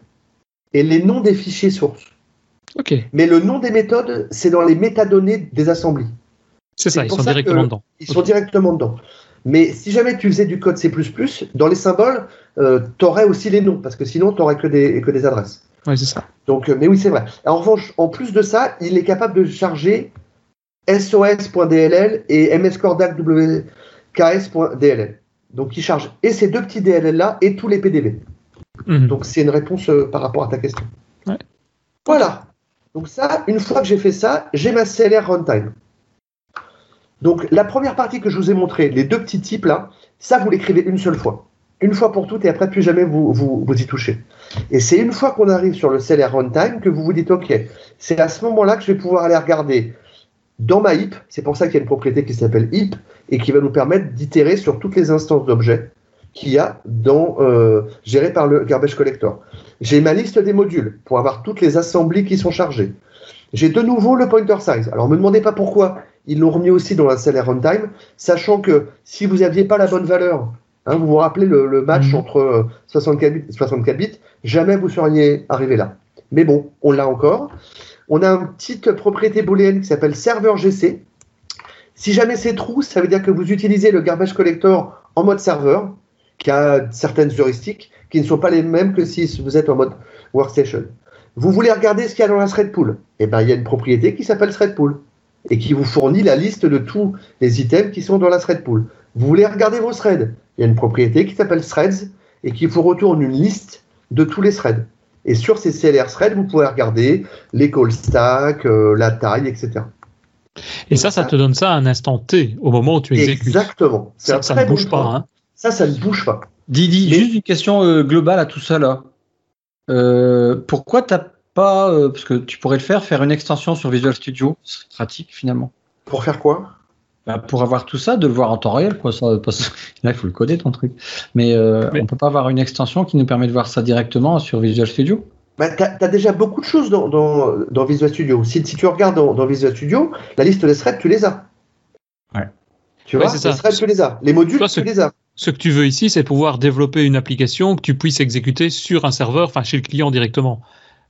et les noms des fichiers sources. Mais le nom des méthodes, c'est dans les métadonnées des assemblées. C'est ça, ils sont directement dedans. Ils sont directement dedans. Mais si jamais tu faisais du code C++, dans les symboles, euh, tu aurais aussi les noms, parce que sinon, tu n'aurais que des, que des adresses. Oui, c'est ça. Donc, euh, mais oui, c'est vrai. En revanche, en plus de ça, il est capable de charger sos.dll et mscordacwks.dll. Donc il charge et ces deux petits DLL là et tous les PDB. Mhm. Donc c'est une réponse euh, par rapport à ta question. Voilà. Donc ça, une fois que j'ai fait ça, j'ai ma CLR runtime. Donc la première partie que je vous ai montré, les deux petits types là, ça vous l'écrivez une seule fois. Une fois pour toutes et après plus jamais vous, vous, vous y touchez. Et c'est une fois qu'on arrive sur le CLR runtime que vous vous dites ok, c'est à ce moment-là que je vais pouvoir aller regarder dans ma heap, c'est pour ça qu'il y a une propriété qui s'appelle heap et qui va nous permettre d'itérer sur toutes les instances d'objets qu'il y a dans euh, géré par le garbage collector. J'ai ma liste des modules pour avoir toutes les assemblées qui sont chargées. J'ai de nouveau le pointer size. Alors, me demandez pas pourquoi ils l'ont remis aussi dans la CLR runtime, sachant que si vous n'aviez pas la bonne valeur, hein, vous vous rappelez le, match mhm. entre 64 euh, bits et 64 bits, jamais vous seriez arrivé là. mais bon, on l'a encore. On a une petite propriété booléenne qui s'appelle serveur GC. Si jamais c'est true, ça veut dire que vous utilisez le garbage collector en mode serveur, qui a certaines heuristiques qui ne sont pas les mêmes que si vous êtes en mode workstation. Vous voulez regarder ce qu'il y a dans la thread pool Eh bien, il y a une propriété qui s'appelle thread pool et qui vous fournit la liste de tous les items qui sont dans la thread pool. Vous voulez regarder vos threads Il y a une propriété qui s'appelle threads et qui vous retourne une liste de tous les threads. Et sur ces CLR threads, vous pouvez regarder les call stacks, euh, la taille, etc. Et ça, ça te donne ça à un instant T, au moment où tu exécutes. Exactement. Ça, ça ne bouge pas. Hein. Ça, ça ne bouge pas. Didi, juste une question euh, globale à tout ça là. Euh, pourquoi t'as pas, euh, parce que tu pourrais le faire, faire une extension sur Visual Studio, ce serait pratique finalement. Pour faire quoi? Bah, Pour avoir tout ça, de le voir en temps réel, quoi. Ça, parce... [laughs] Là, il faut le coder ton truc. Mais, euh, Mais- on peut pas avoir une extension qui nous permet de voir ça directement sur Visual Studio? Bah, Tu as, déjà beaucoup de choses dans, dans, dans Visual Studio. Si, si tu regardes dans, dans Visual Studio, la liste des threads, tu les as. Ouais. Tu Ouais, vois, c'est ça. les threads, tu les as. Les modules, Toi, tu les as. Ce que tu veux ici, c'est pouvoir développer une application que tu puisses exécuter sur un serveur, enfin chez le client directement.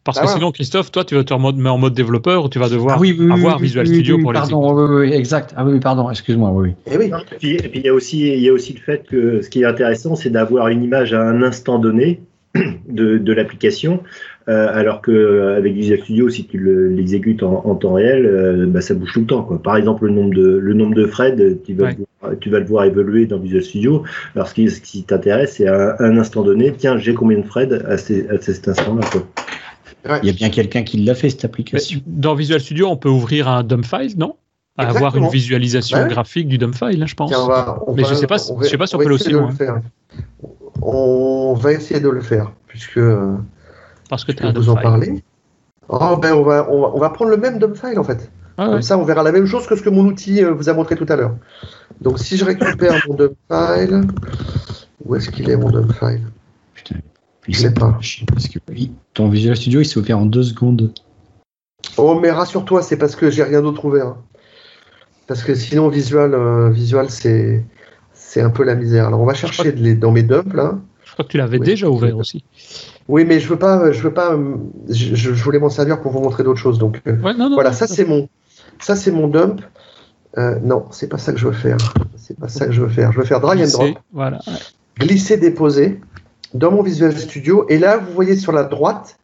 Parce Bah que ouais. sinon, Christophe, toi, tu vas te mode, en mode développeur ou tu vas devoir Ah oui, oui, oui, avoir oui, Visual oui, Studio oui, pour l'exécuter. Pardon, oui, oui, oui, exact. Ah oui, oui, pardon, excuse-moi, oui, oui. Eh oui. Et puis, et puis, il y a aussi, il y a aussi le fait que ce qui est intéressant, c'est d'avoir une image à un instant donné [clears throat] de, de l'application, euh, alors que euh, avec Visual Studio, si tu le- l'exécutes en, en temps réel, euh, bah, ça bouge tout le temps. Quoi. Par exemple, le nombre de le nombre de threads, tu vas, Ouais. le voir- tu vas le voir évoluer dans Visual Studio. Alors, ce qui, ce qui t'intéresse, c'est à un instant donné, tiens, j'ai combien de threads à, ces- à cet instant-là. quoi. Il y a bien quelqu'un qui l'a fait, cette Mais application. Dans Visual Studio, on peut ouvrir un dump file, non? À avoir une visualisation Ouais, graphique du dump file, hein, je pense. Tiens, on va, on Mais va- je sais pas- on je sais pas si on peut aussi de loin. faire. On va essayer de le faire, puisque, euh, Parce que tu as un vous en file. parlez. Oh, ben, on, va, on, va, on va prendre le même dump file en fait. Ah ouais. Comme ça, on verra la même chose que ce que mon outil euh, vous a montré tout à l'heure. Donc, si je récupère mon dump file, où est-ce qu'il est mon dump file Putain. Je sais pas. Parce que oui, ton Visual Studio, il s'est ouvert en deux secondes. Oh, mais rassure-toi, c'est parce que j'ai rien d'autre ouvert. hein. Parce que sinon, visual, euh, visual c'est c'est un peu la misère. Alors, on va chercher de les- dans mes dumps là. Je crois que tu l'avais Oui. déjà ouvert aussi. Oui, mais je veux pas, je veux pas, je, je voulais m'en servir pour vous montrer d'autres choses. Donc, euh, Ouais, non, non, voilà, non, ça c'est mon, ça c'est mon dump. Euh, non, c'est pas ça que je veux faire. C'est pas ça que je veux faire. Je veux faire drag and drop. Glisser, déposer dans mon Visual Studio. Et là, vous voyez sur la droite,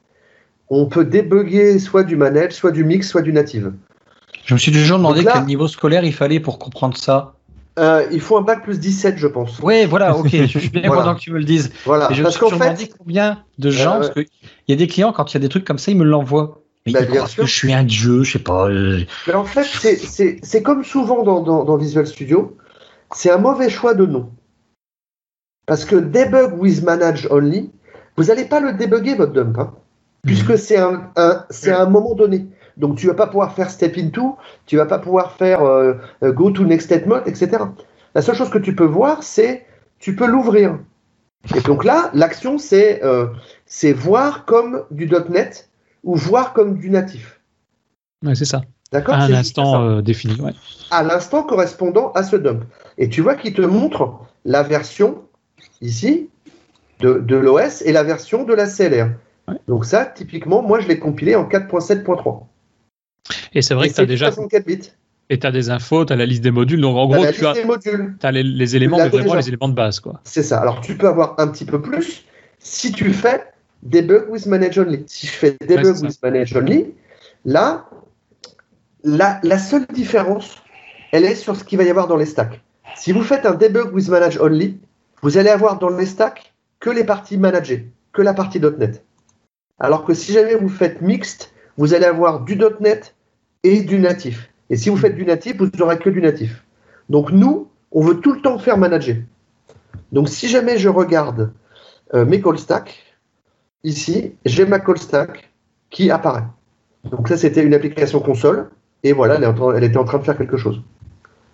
on peut débugger soit du manage, soit du mix, soit du native. Je me suis toujours demandé là- quel niveau scolaire il fallait pour comprendre ça. Euh, il faut un bac plus 17, je pense. Ouais, voilà, ok, je suis bien [laughs] Voilà. content que tu me le dises. Voilà. Et je Parce qu'en fait, combien de gens, Euh, parce qu'il y a des clients, quand il y a des trucs comme ça, ils me l'envoient. Mais Bah, bien sûr. que je suis un dieu, je sais pas. euh, mais en fait, c'est- comme souvent dans, dans- dans Visual Studio, c'est un mauvais choix de nom. Parce que debug with manage only, vous n'allez pas le débugger votre dump, hein, puisque c'est un, un- c'est à un moment donné. Donc tu vas pas pouvoir faire step into, tu vas pas pouvoir faire euh, go to next step mode, etc. La seule chose que tu peux voir, c'est tu peux l'ouvrir. Et donc là, l'action, c'est euh, voir comme du .NET ou voir comme du natif. Ouais, c'est ça. D'accord? À un C'est juste ça. instant euh, défini. Ouais. À l'instant correspondant à ce dump. Et tu vois qu'il te montre la version ici de, de l'OS et la version de la CLR. Ouais. Donc ça, typiquement, moi, je l'ai compilé en 4.7.3. Et c'est vrai Et que tu as déjà 64 bits. et t'as des infos, tu as la liste des modules. Donc en gros, tu as, as les, les éléments, mais vraiment déjà. les éléments de base. quoi. C'est ça. Alors, tu peux avoir un petit peu plus si tu fais debug with manage only. Si je fais debug Ouais, with manage only, là, la, la seule différence, elle est sur ce qu'il va y avoir dans les stacks. Si vous faites un debug with manage only, vous allez avoir dans les stacks que les parties managées, que la partie .NET. Alors que si jamais vous faites mixte, vous allez avoir du .NET et du natif. Et si vous faites du natif, vous n'aurez que du natif. Donc nous, on veut tout le temps faire manager. Donc si jamais je regarde euh, mes call stacks, ici, j'ai ma call stack qui apparaît. Donc ça, c'était une application console. Et voilà, elle, train- était en train de faire quelque chose.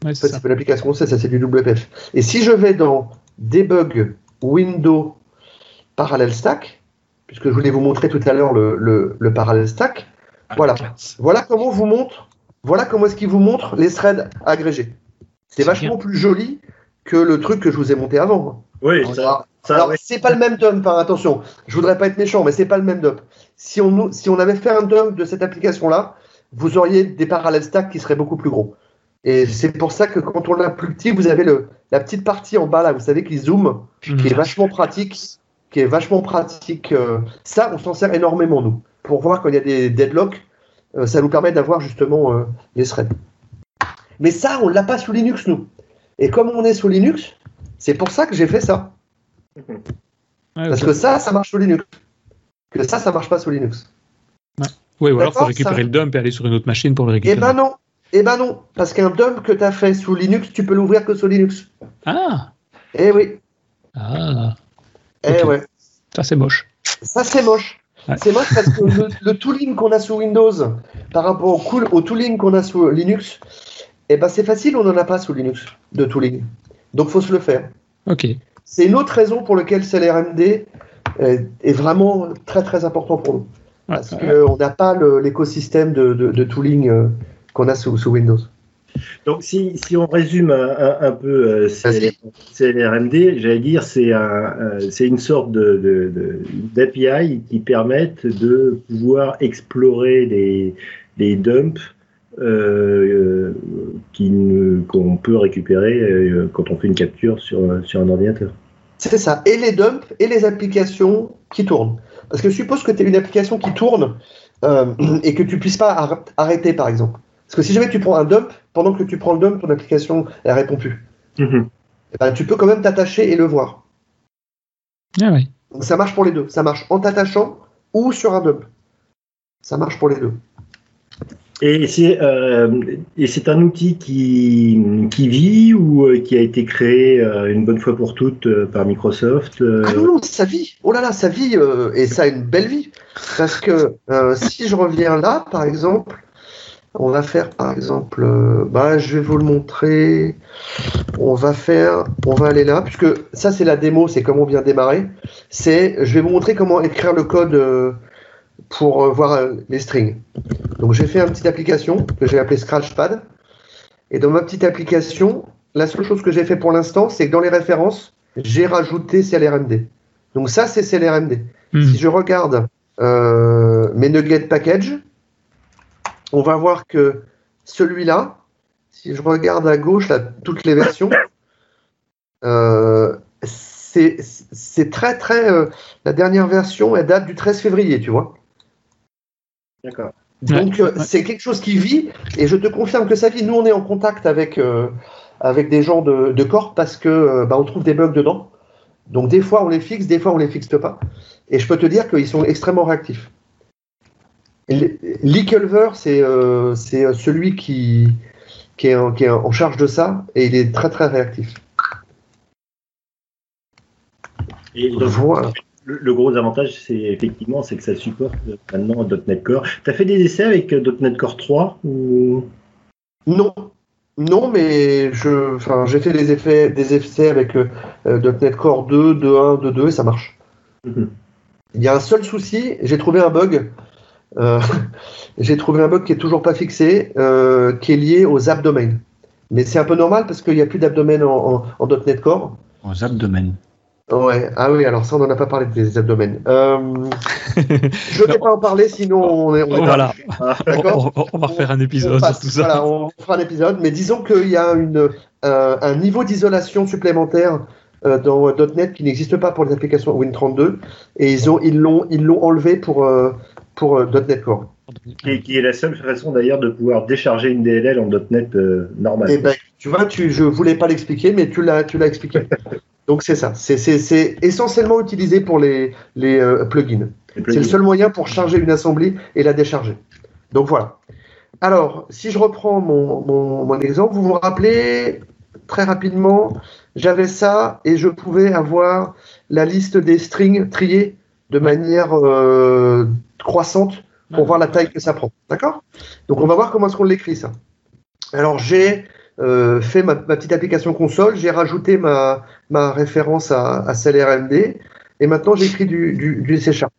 Ouais, En c'est fait, c'est l'application console, ça c'est du WPF. Et si je vais dans Debug Window Parallel Stack, puisque je voulais vous montrer tout à l'heure le, le, le Parallel Stack, voilà. Voilà comment vous montre, voilà comment est-ce qu'il vous montre les threads agrégés. C'est vachement plus joli que le truc que je vous ai monté avant. Oui, On ça, Alors, c'est pas le même dump, hein, attention. Je voudrais pas être méchant, mais c'est pas le même dump. Si on, si on avait fait un dump de cette application-là, vous auriez des parallèles stacks qui seraient beaucoup plus gros. Et c'est pour ça que quand on a plus petit, vous avez le, la petite partie en bas là, vous savez, qui zoom, qui est vachement pratique, qui est vachement pratique. euh, ça, on s'en sert énormément nous, pour voir quand il y a des deadlocks. euh, ça nous permet d'avoir justement euh, les threads. Mais ça, on l'a pas sous Linux nous. Et comme on est sous Linux, c'est pour ça que j'ai fait ça. Ouais, Parce que ça, ça marche sous Linux. Que ça, ça marche pas sous Linux. Ouais, ou alors faut D'accord, récupérer ça- le dump et aller sur une autre machine pour le Eh récupérer. ben non. Eh ben non. Parce qu'un dump que tu as fait sous Linux, tu peux l'ouvrir que sous Linux. Ah, Eh oui. ah, Eh ouais. ça c'est moche. Ça, c'est moche. Ouais. C'est moche parce que le, le tooling qu'on a sous Windows par rapport au, cool, au tooling qu'on a sous Linux, eh ben c'est facile, on n'en a pas sous Linux de tooling. Donc faut se le faire. Ok. C'est une autre raison pour laquelle CLRMD est, est vraiment très très important pour nous. Ouais, Parce ouais. qu'on n'a pas l'écosystème de, de- de tooling euh, qu'on a sous, sous Windows. Donc, si, si on résume un, peu euh. CLRMD, j'allais dire, c'est un, euh, une sorte de, de- de- d'API qui permettent de pouvoir explorer des, des dumps euh, euh, ne- qu'on peut récupérer euh, quand on fait une capture sur, sur un ordinateur. C'est ça. Et les dumps et les applications qui tournent. Parce que suppose que tu as une application qui tourne et que tu puisses pas ar- arrêter, par exemple. Parce que si jamais tu prends un dump, pendant que tu prends le dump, ton application, elle répond plus. Mhm. Eh ben, tu peux quand même t'attacher et le voir. Ah ouais. Donc, ça marche pour les deux. Ça marche en t'attachant ou sur un dump. Ça marche pour les deux. Et c'est euh, et c'est un outil qui, qui vit ou euh, qui a été créé euh, une bonne fois pour toutes euh, par Microsoft euh, Ah non, non, ça vit. Oh là là, ça vit euh, et ça a une belle vie. Parce que euh, si je reviens là, par exemple, on va faire par exemple, euh, bah, je vais vous le montrer. On va faire, on va aller là, puisque ça c'est la démo, c'est comment on vient démarrer. C'est, je vais vous montrer comment écrire le code euh, pour euh, voir les strings. Donc j'ai fait une petite application que j'ai appelée Scratchpad. Et dans ma petite application, la seule chose que j'ai fait pour l'instant, c'est que dans les références, j'ai rajouté CLRMD. Donc ça, c'est CLRMD. Hmm. Si je regarde euh, mes Nugget Package, on va voir que celui-là, si je regarde à gauche là, toutes les versions, euh, c'est très très. euh, la dernière version, elle date du 13 février, tu vois. D'accord. Donc Ouais, euh, ouais. c'est quelque chose qui vit et je te confirme que ça vit. Nous, on est en contact avec, euh, avec des gens de, de Corp parce que euh, bah, on trouve des bugs dedans. Donc des fois on les fixe, des fois on les fixe pas. Et je peux te dire qu'ils sont extrêmement réactifs. Lee Culver, c'est euh, c'est celui qui, qui, est en, qui est en charge de ça et il est très très réactif. Et donc, Voilà. le, le gros avantage, c'est effectivement, c'est que ça supporte euh, maintenant .NET Core. Tu as fait des essais avec euh, .NET Core 3 ou? Non, non, mais je, enfin, j'ai fait des effets, des essais avec euh, euh, .NET Core 2, 2.1, 2.2 et ça marche. Mhm. Il y a un seul souci, j'ai trouvé un bug. Euh, [laughs] j'ai trouvé un bug qui est toujours pas fixé, euh, qui est lié aux abdomens. Mais c'est un peu normal parce qu'il n'y a plus d'abdomen en, en- en .NET Core. Aux abdomens. Ouais, ah oui, alors ça on n'en a pas parlé des abdomens. Euh, [laughs] je ne vais pas en parler, sinon on est. on est Voilà. D'accord On, va refaire un épisode passe. sur tout ça. Voilà, on fera un épisode, mais disons qu'il y a une, un niveau d'isolation supplémentaire dans .NET qui n'existe pas pour les applications Win32 et ils ont ils l'ont ils l'ont enlevé pour pour euh, .NET Core. qui, qui est la seule façon d'ailleurs de pouvoir décharger une DLL en .NET euh, normal. Et ben tu vois, tu je voulais pas l'expliquer, mais tu l'as tu l'as expliqué. [laughs] Donc c'est ça, c'est essentiellement utilisé pour les les euh, plugins. C'est le seul moyen pour charger une assembly et la décharger. Donc voilà. Alors, si je reprends mon, mon- mon exemple, vous vous rappelez très rapidement, j'avais ça et je pouvais avoir la liste des strings triés de manière euh, croissante pour voir la taille que ça prend. D'accord? Donc on va voir comment est-ce qu'on l'écrit ça. Alors j'ai euh, fait ma, ma petite application console, j'ai rajouté ma, ma référence à, à CLRMD et maintenant j'écris du, du, du C Sharp.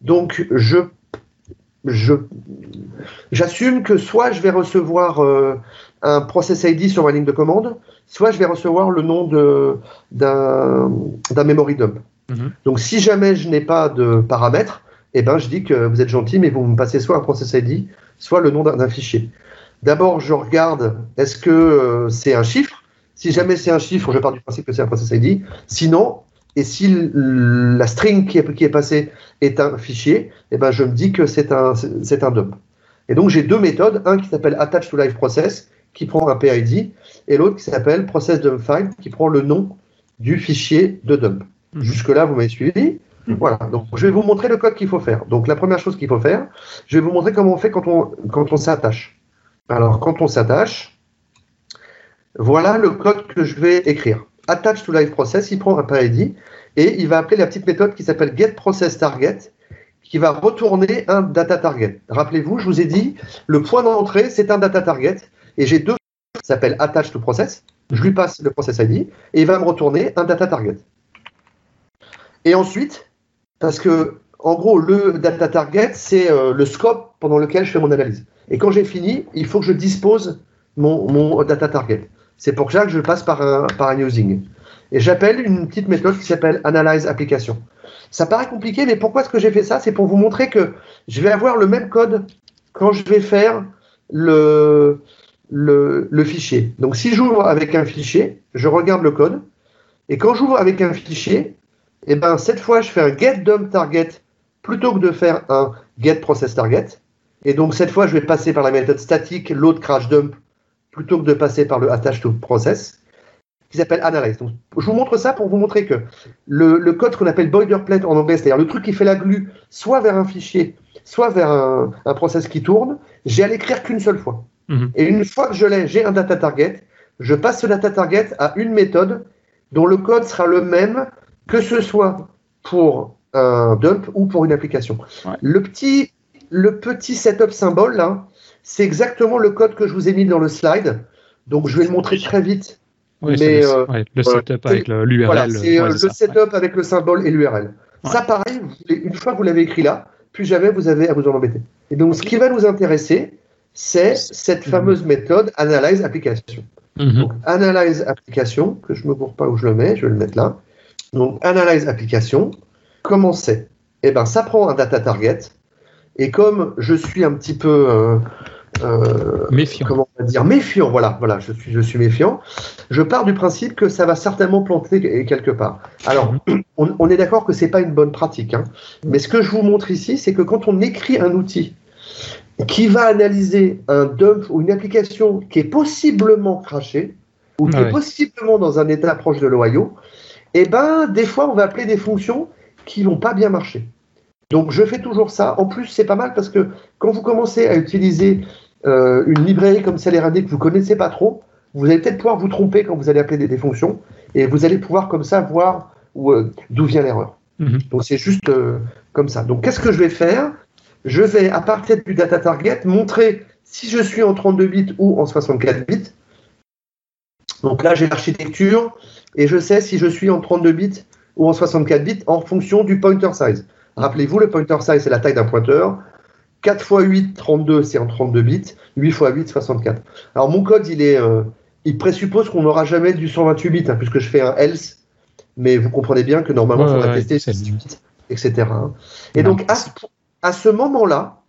Donc je je j'assume que soit je vais recevoir euh, un process ID sur ma ligne de commande, soit je vais recevoir le nom de d'un d'un memory dump. Mhm. Donc si jamais je n'ai pas de paramètres, eh ben je dis que vous êtes gentil, mais vous me passez soit un process ID, soit le nom d'un fichier. D'abord, je regarde est-ce que euh, c'est un chiffre? Si jamais c'est un chiffre, je pars du principe que c'est un process ID. Sinon, et si la string qui est, qui est passée est un fichier, eh ben je me dis que c'est un, c'est un dump. Et donc j'ai deux méthodes, un qui s'appelle attach to live process, qui prend un PID, et l'autre qui s'appelle process dump file, qui prend le nom du fichier de dump. Mhm. Jusque-là, vous m'avez suivi. Voilà, donc je vais vous montrer le code qu'il faut faire. Donc la première chose qu'il faut faire, je vais vous montrer comment on fait quand on, quand on s'attache. Alors quand on s'attache, voilà le code que je vais écrire. Attach to live process, il prend un PID et il va appeler la petite méthode qui s'appelle getProcessTarget qui va retourner un data target. Rappelez-vous, je vous ai dit, le point d'entrée, c'est un data target et j'ai deux qui s'appellent attach to process. Je lui passe le process ID et il va me retourner un data target. Et ensuite, parce que en gros, le data target, c'est euh, le scope pendant lequel je fais mon analyse. Et quand j'ai fini, il faut que je dispose mon, mon data target. C'est pour ça que je passe par un, par un using. Et j'appelle une petite méthode qui s'appelle analyze application. Ça paraît compliqué, mais pourquoi est-ce que j'ai fait ça? C'est pour vous montrer que je vais avoir le même code quand je vais faire le, le, le fichier. Donc si j'ouvre avec un fichier, je regarde le code. Et quand j'ouvre avec un fichier, et ben cette fois je fais un get dump target plutôt que de faire un get process target. Et donc cette fois je vais passer par la méthode statique load crash dump plutôt que de passer par le attach to process qui s'appelle analyze. Donc, je vous montre ça pour vous montrer que le, le code qu'on appelle boilerplate en anglais, c'est-à-dire le truc qui fait la glue soit vers un fichier, soit vers un, un process qui tourne, j'ai à l'écrire qu'une seule fois. Mhm. Et une fois que je l'ai, j'ai un data target, je passe ce data target à une méthode dont le code sera le même que ce soit pour un dump ou pour une application. Ouais. Le, petit, le petit setup symbole, là, c'est exactement le code que je vous ai mis dans le slide. Donc, je vais le montrer très vite. Oui, Mais, le, euh, ouais, le setup avec le- l'URL. Voilà, c'est ouais, euh, le ça, setup avec le symbole et l'URL. Ça, pareil, une fois que vous l'avez écrit là, plus jamais vous avez à vous en embêter. Et donc, ce qui va nous intéresser, c'est cette fameuse méthode analyze application. Mhm. Donc, analyze application, que je ne me cours pas où je le mets, je vais le mettre là. Donc, analyze application, comment c'est Eh bien, ça prend un data target, et comme je suis un petit peu, euh, euh, Méfiant. comment on va dire, méfiant, voilà, voilà, je suis, je suis méfiant, je pars du principe que ça va certainement planter quelque part. Alors, on, on est d'accord que c'est pas une bonne pratique, hein, mais ce que je vous montre ici, c'est que quand on écrit un outil qui va analyser un dump ou une application qui est possiblement crachée, ou qui Ah est possiblement dans un état proche de l'Ohio, eh ben, des fois, on va appeler des fonctions qui vont pas bien marcher. Donc, je fais toujours ça. En plus, c'est pas mal parce que quand vous commencez à utiliser euh, une librairie comme CLRAD que vous connaissez pas trop, vous allez peut-être pouvoir vous tromper quand vous allez appeler des, des fonctions et vous allez pouvoir comme ça voir euh, d'où vient l'erreur. Mhm. Donc, c'est juste euh, comme ça. Donc, qu'est-ce que je vais faire? Je vais, à partir du data target, montrer si je suis en 32 bits ou en 64 bits. Donc là, j'ai l'architecture et je sais si je suis en 32 bits ou en 64 bits en fonction du pointer size. Rappelez-vous, le pointer size, c'est la taille d'un pointeur. 4 x 8, 32, c'est en 32 bits. 8 x 8, 64. Alors, mon code, il est, euh, il présuppose qu'on n'aura jamais du 128 bits, hein, puisque je fais un else. Mais vous comprenez bien que normalement, il Ouais, faudra ouais, tester c'est 18 bits, etc. hein. Et Ouais. donc, à ce, à ce moment-là,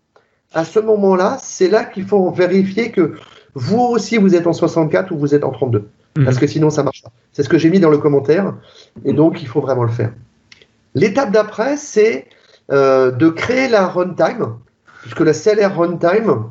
à ce moment-là, c'est là qu'il faut vérifier que vous aussi, vous êtes en 64 ou vous êtes en 32 Mhm. parce que sinon ça marche pas. C'est ce que j'ai mis dans le commentaire, et donc il faut vraiment le faire. L'étape d'après, c'est euh, de créer la runtime, puisque la CLR runtime,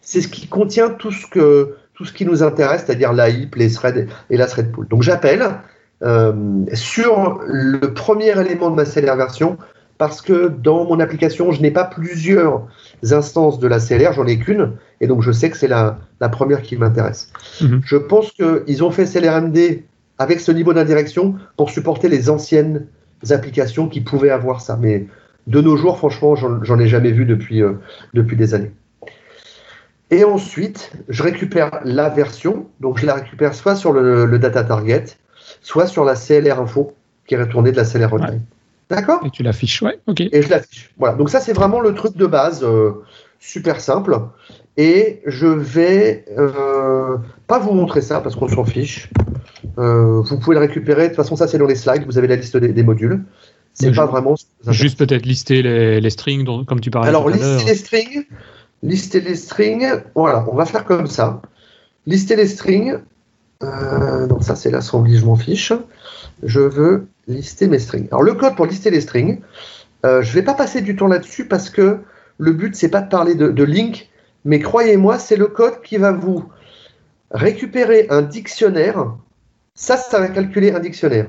c'est ce qui contient tout ce, que, tout ce qui nous intéresse, c'est-à-dire la heap, les threads et la thread pool. Donc j'appelle euh, sur le premier élément de ma CLR version, parce que dans mon application, je n'ai pas plusieurs instances de la CLR, j'en ai qu'une, et donc je sais que c'est la, la première qui m'intéresse. Mhm. Je pense qu'ils ont fait CLRMD avec ce niveau d'indirection pour supporter les anciennes applications qui pouvaient avoir ça. Mais de nos jours, franchement, j'en ai jamais vu depuis, euh, depuis des années. Et ensuite, je récupère la version. Donc, je la récupère soit sur le, le data target, soit sur la CLR info qui est retournée de la CLR runtime. D'accord Et tu l'affiches, ouais, ok. Et je l'affiche. Voilà. Donc ça, c'est vraiment le truc de base, euh, super simple. Et je vais euh, pas vous montrer ça parce qu'on s'en fiche. Euh, vous pouvez le récupérer. De toute façon, ça c'est dans les slides. Vous avez la liste des, des modules. C'est pas je- vraiment. Juste peut-être lister les, les strings, dont- comme tu parlais Alors, tout à l'heure. lister les strings. Lister les strings. Voilà, on va faire comme ça. Lister les strings. Donc ça c'est l'assembly, je m'en fiche. Je veux lister mes strings. Alors le code pour lister les strings, euh, je vais pas passer du temps là-dessus parce que le but c'est pas de parler de, de link, mais croyez-moi, c'est le code qui va vous récupérer un dictionnaire. Ça, ça va calculer un dictionnaire.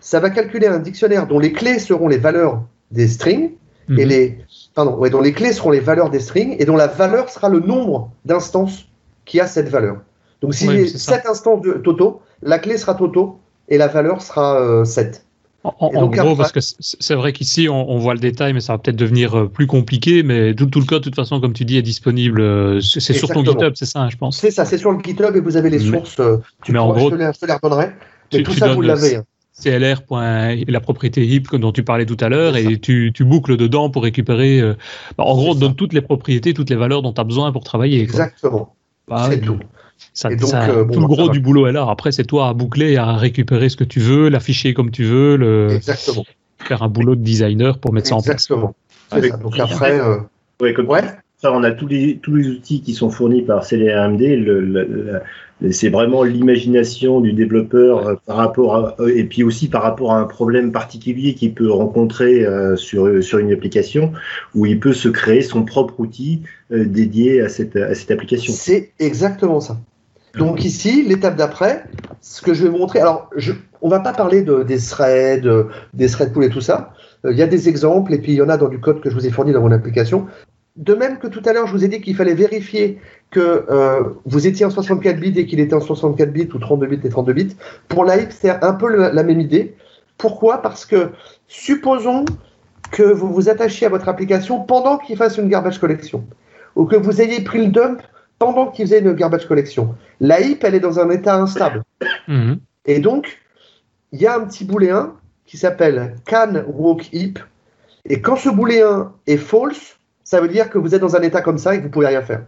Ça va calculer un dictionnaire dont les clés seront les valeurs des strings Mhm. et les pardon, ouais, dont les clés seront les valeurs des strings et dont la valeur sera le nombre d'instances qui a cette valeur. Donc si j'ai c'est ça. 7 instances de Toto, la clé sera Toto et la valeur sera euh, 7. En, donc gros, après- parce que c'est vrai qu'ici, on, on voit le détail, mais ça va peut-être devenir euh, plus compliqué. Mais tout, tout le code, de toute façon, comme tu dis, est disponible. euh, C'est sur ton. GitHub, c'est ça, hein, je pense. C'est ça, c'est sur le GitHub et vous avez les sources. euh, tu mais en gros, je, te les, redonnerai. Mais tu- tout tu ça, vous l'avez. hein. CLR. la propriété HIP dont tu parlais tout à l'heure et tu, tu boucles dedans pour récupérer. euh, bah, en gros, on te donne toutes les propriétés, toutes les valeurs dont tu as besoin pour travailler. Exactement. Bah, c'est tout. Ça, Et donc, ça- euh, bon, tout le bah, ça gros du boulot est là. Après, c'est toi à boucler, à récupérer ce que tu veux, l'afficher comme tu veux, le, Exactement. faire un boulot de designer pour mettre ça en place. Exactement. C'est Avec- ça. Donc après, euh, Ouais, comme ouais. ça, on a tous les, tous les outils qui sont fournis par CLRMD. Le, le- le- c'est vraiment l'imagination du développeur euh, par rapport à, euh, et puis aussi par rapport à un problème particulier qu'il peut rencontrer euh, sur, sur une application où il peut se créer son propre outil euh, dédié à cette, à cette application. C'est exactement ça. Donc ici, l'étape d'après, ce que je vais vous montrer, alors je, on va pas parler de, des threads, euh, des thread pools et tout ça. Euh, Il y a des exemples et puis il y en a dans du code que je vous ai fourni dans mon application. De même que tout à l'heure, je vous ai dit qu'il fallait vérifier que euh, vous étiez en 64 bits et qu'il était en 64 bits ou 32 bits et 32 bits. Pour la c'est un peu le- la même idée. Pourquoi? Parce que supposons que vous vous attachiez à votre application pendant qu'il fasse une garbage collection ou que vous ayez pris le dump pendant qu'il faisait une garbage collection. La heap, elle est dans un état instable. Mhm. Et donc, il y a un petit booléen qui s'appelle can walk heap. Et quand ce booléen est false, ça veut dire que vous êtes dans un état comme ça et que vous pouvez rien faire.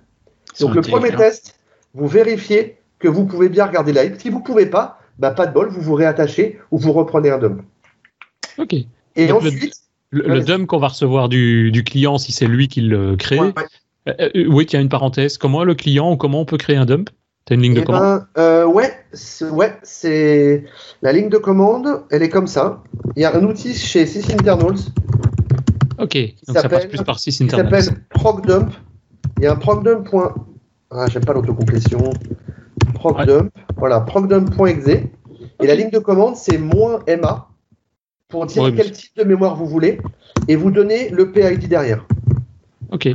Donc le premier test, vous vérifiez que vous pouvez bien regarder la heap. Si vous pouvez pas, bah, pas de bol, vous vous réattachez ou vous reprenez un dump. Ok. Et Donc, ensuite, Le, Ouais, dump qu'on va recevoir du, du client, si c'est lui qui le crée. ouais, Euh, euh, oui, tiens, une parenthèse. Comment le client ou comment on peut créer un dump? T'as une ligne de Eh commande? ben, euh, ouais, c'est- ouais, c'est la ligne de commande, elle est comme ça. Il y a un outil chez SysInternals Ok, donc ça passe s'appelle- plus par qui SysInternals. s'appelle procdump. Il y a un procdump. point- Ah, j'aime pas l'autocomplétion. Procdump. Voilà, procdump.exe. Et la ligne de commande, c'est moins MA pour dire Ouais, mais quel type de mémoire vous voulez et vous donnez le PID derrière. Ok,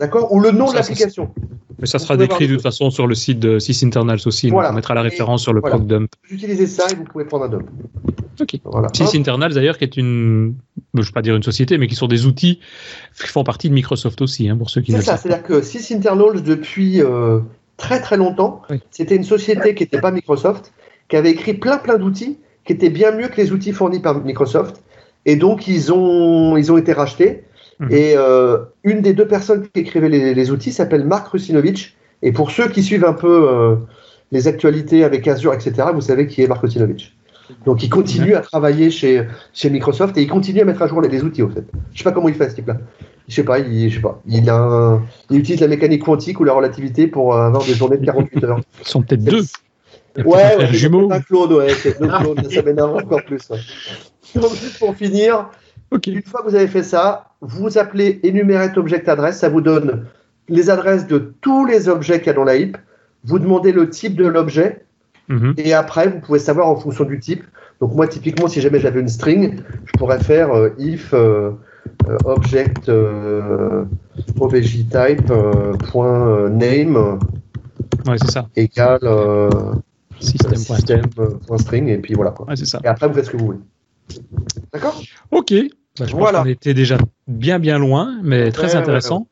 D'accord Ou le nom de Ça, ça, l'application. mais ça sera décrit de toute façon sur le site de SysInternals aussi. donc Voilà. on mettra la Et- référence sur le voilà. proc dump. Vous utilisez ça et vous pouvez prendre un dump. Ok. Voilà. SysInternals d'ailleurs, qui est une, je ne vais pas dire une société, mais qui sont des outils qui font partie de Microsoft aussi, hein, pour ceux qui ne C'est le ça, savent pas. c'est-à-dire que SysInternals, depuis euh, très très longtemps, Oui. c'était une société qui n'était pas Microsoft, qui avait écrit plein plein d'outils qui étaient bien mieux que les outils fournis par Microsoft. Et donc, ils ont, ils ont été rachetés. Mhm. Et euh, une des deux personnes qui écrivait les, les outils s'appelle Mark Rusinovich. Et pour ceux qui suivent un peu euh, les actualités avec Azure, etc., vous savez qui est Mark Rusinovich. Donc, il continue à travailler chez, chez Microsoft et il continue à mettre à jour les, les outils, au fait. Je sais pas comment il fait, ce type-là. Je sais pas, il, je sais pas. Il, a un- il utilise la mécanique quantique ou la relativité pour avoir des journées de 48 heures. Ils sont peut-être deux. Ouais, ouais, frère c'est jumeau. peut-être un clone, ouais, c'est deux [laughs] clones, ça m'énerve encore plus. ouais. Donc, juste pour finir, Une fois que vous avez fait ça, vous appelez enumerate object address, ça vous donne les adresses de tous les objets qu'il y a dans la heap. Vous demandez le type de l'objet Mhm. et après vous pouvez savoir en fonction du type. Donc moi typiquement si jamais j'avais une string, je pourrais faire euh, if euh, euh, object euh, obj type euh, point euh, name Ouais, c'est ça. égale system point string et puis voilà quoi. Ouais, c'est ça. Et après vous faites ce que vous voulez. D'accord? Ok. Bah, je Voilà. pense qu'on était déjà bien bien loin, mais très Ouais, intéressant.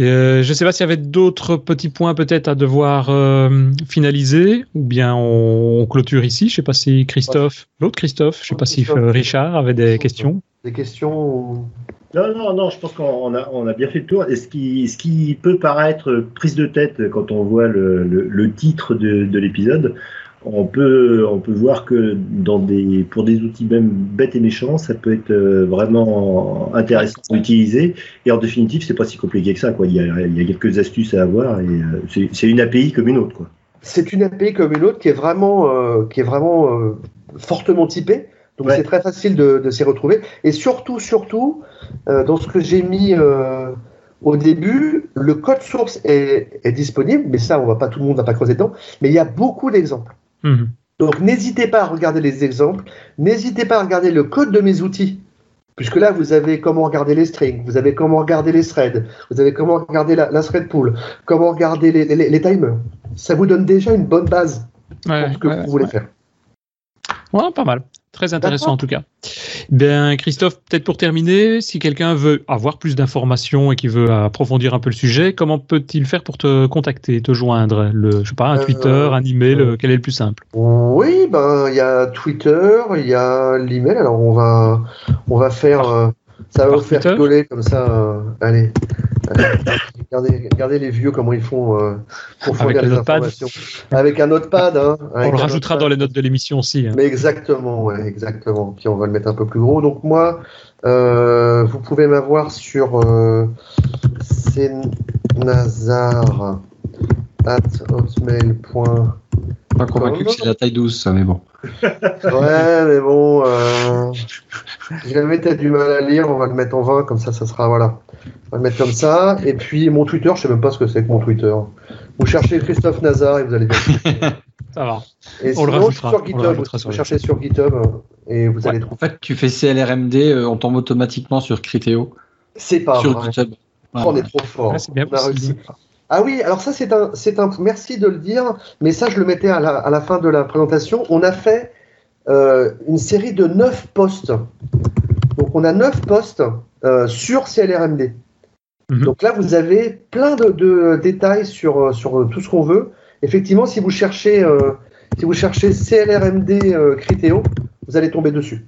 Euh, je ne sais pas s'il y avait d'autres petits points peut-être à devoir euh, finaliser, ou bien on, on clôture ici. Je ne sais pas si Christophe, l'autre Christophe, je ne sais pas si Christophe. euh, Richard avait des questions. Des questions Non, non, non, je pense qu'on a, on a bien fait le tour. Et ce qui, ce qui peut paraître prise de tête quand on voit le, le, titre de, de l'épisode, on peut, on peut voir que dans des, pour des outils même bêtes et méchants, ça peut être euh, vraiment intéressant à utiliser. Et en définitive, c'est pas si compliqué que ça. Quoi. Il, y a, il y a quelques astuces à avoir et euh, c'est une API comme une autre. Quoi. C'est une API comme une autre qui est vraiment, euh, qui est vraiment fortement typée. Donc c'est très facile de, de s'y retrouver. Et surtout, surtout, dans ce que j'ai mis au début, le code source est, est, disponible, mais ça, on va pas, tout le monde va pas creuser dedans. Mais il y a beaucoup d'exemples. Mhm. Donc n'hésitez pas à regarder les exemples, n'hésitez pas à regarder le code de mes outils, puisque là vous avez comment regarder les strings, vous avez comment regarder les threads, vous avez comment regarder la, thread pool, comment regarder les, timers. Ça vous donne déjà une bonne base pour ce que vous voulez faire. Ouais, pas mal. Très intéressant en tout cas. Ben Christophe, peut-être pour terminer, si quelqu'un veut avoir plus d'informations et qui veut approfondir un peu le sujet, comment peut-il faire pour te contacter, te joindre? Le, je sais pas, un euh, Twitter, un email, euh, quel est le plus simple? Oui, ben il y a Twitter, il y a l'email. Alors on va on va faire euh, ça va vous faire rigoler comme ça. allez, Regardez, les vieux comment ils font euh, pour Avec les informations. Avec un notepad. Hein, on le rajoutera dans les notes de l'émission aussi. Hein. Mais exactement, ouais, exactement. Puis on va le mettre un peu plus gros. Donc moi, euh, vous pouvez m'avoir sur euh, Nazar at hotmail.com. Pas convaincu que c'est la taille 12, ça, mais bon. Ouais, mais bon, euh, si jamais tu as du mal à lire, on va le mettre en 20, comme ça, ça sera, voilà. On va le mettre comme ça. Et puis, mon Twitter, je sais même pas ce que c'est que mon Twitter. Vous cherchez Christophe Nazar et vous allez bien. [laughs] ça va. Et on sinon, le sur GitHub, vous cherchez sur GitHub et vous allez trouver. En fait, tu fais CLRMD, euh, on tombe automatiquement sur Criteo. C'est pas sur GitHub. on est trop fort. c'est bien on a réussi. Ah oui, alors ça c'est un, c'est un, merci de le dire, mais ça je le mettais à la, à la fin de la présentation. On a fait euh, une série de neuf postes. Donc on a neuf postes euh, sur CLRMD. Mhm. Donc là vous avez plein de, de, détails sur, sur tout ce qu'on veut. Effectivement, si vous cherchez, euh, si vous cherchez CLRMD Criteo, vous allez tomber dessus.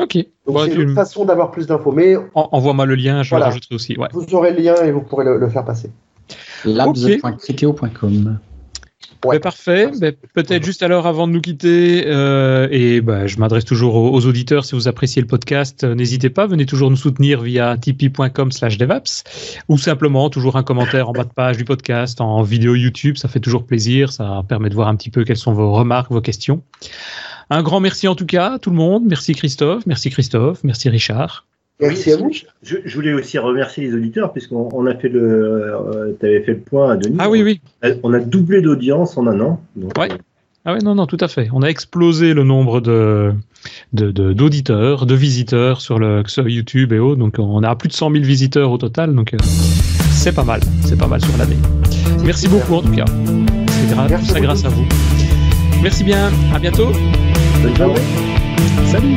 Ok. Donc c'est une façon d'avoir plus d'infos. Mais envoie-moi le lien, je le rajouterai aussi. Vous aurez le lien et vous pourrez le faire passer labs.criteo.com. Ouais. parfait. Peut-être juste alors avant de nous quitter, euh, et bah, je m'adresse toujours aux, auditeurs, si vous appréciez le podcast, euh, n'hésitez pas, venez toujours nous soutenir via tipeee.com slash devaps, ou simplement toujours un commentaire en bas de page du podcast, en vidéo YouTube, ça fait toujours plaisir, ça permet de voir un petit peu quelles sont vos remarques, vos questions. Un grand merci en tout cas à tout le monde, merci Christophe, merci Christophe, merci Richard. Merci à vous. Je, voulais aussi remercier les auditeurs puisqu'on a fait le, euh, tu avais fait le point à Denis. Ah oui oui. On a doublé d'audience en un an. ouais. Ah oui, non, non, tout à fait. On a explosé le nombre de d'auditeurs, de, visiteurs sur le sur YouTube et autres. Donc on a plus de 100 000 visiteurs au total. Donc euh, c'est pas mal, c'est pas mal sur l'année. Merci beaucoup en tout cas. C'est tout ça grâce à vous. Merci bien. À bientôt. Bonne journée. Salut.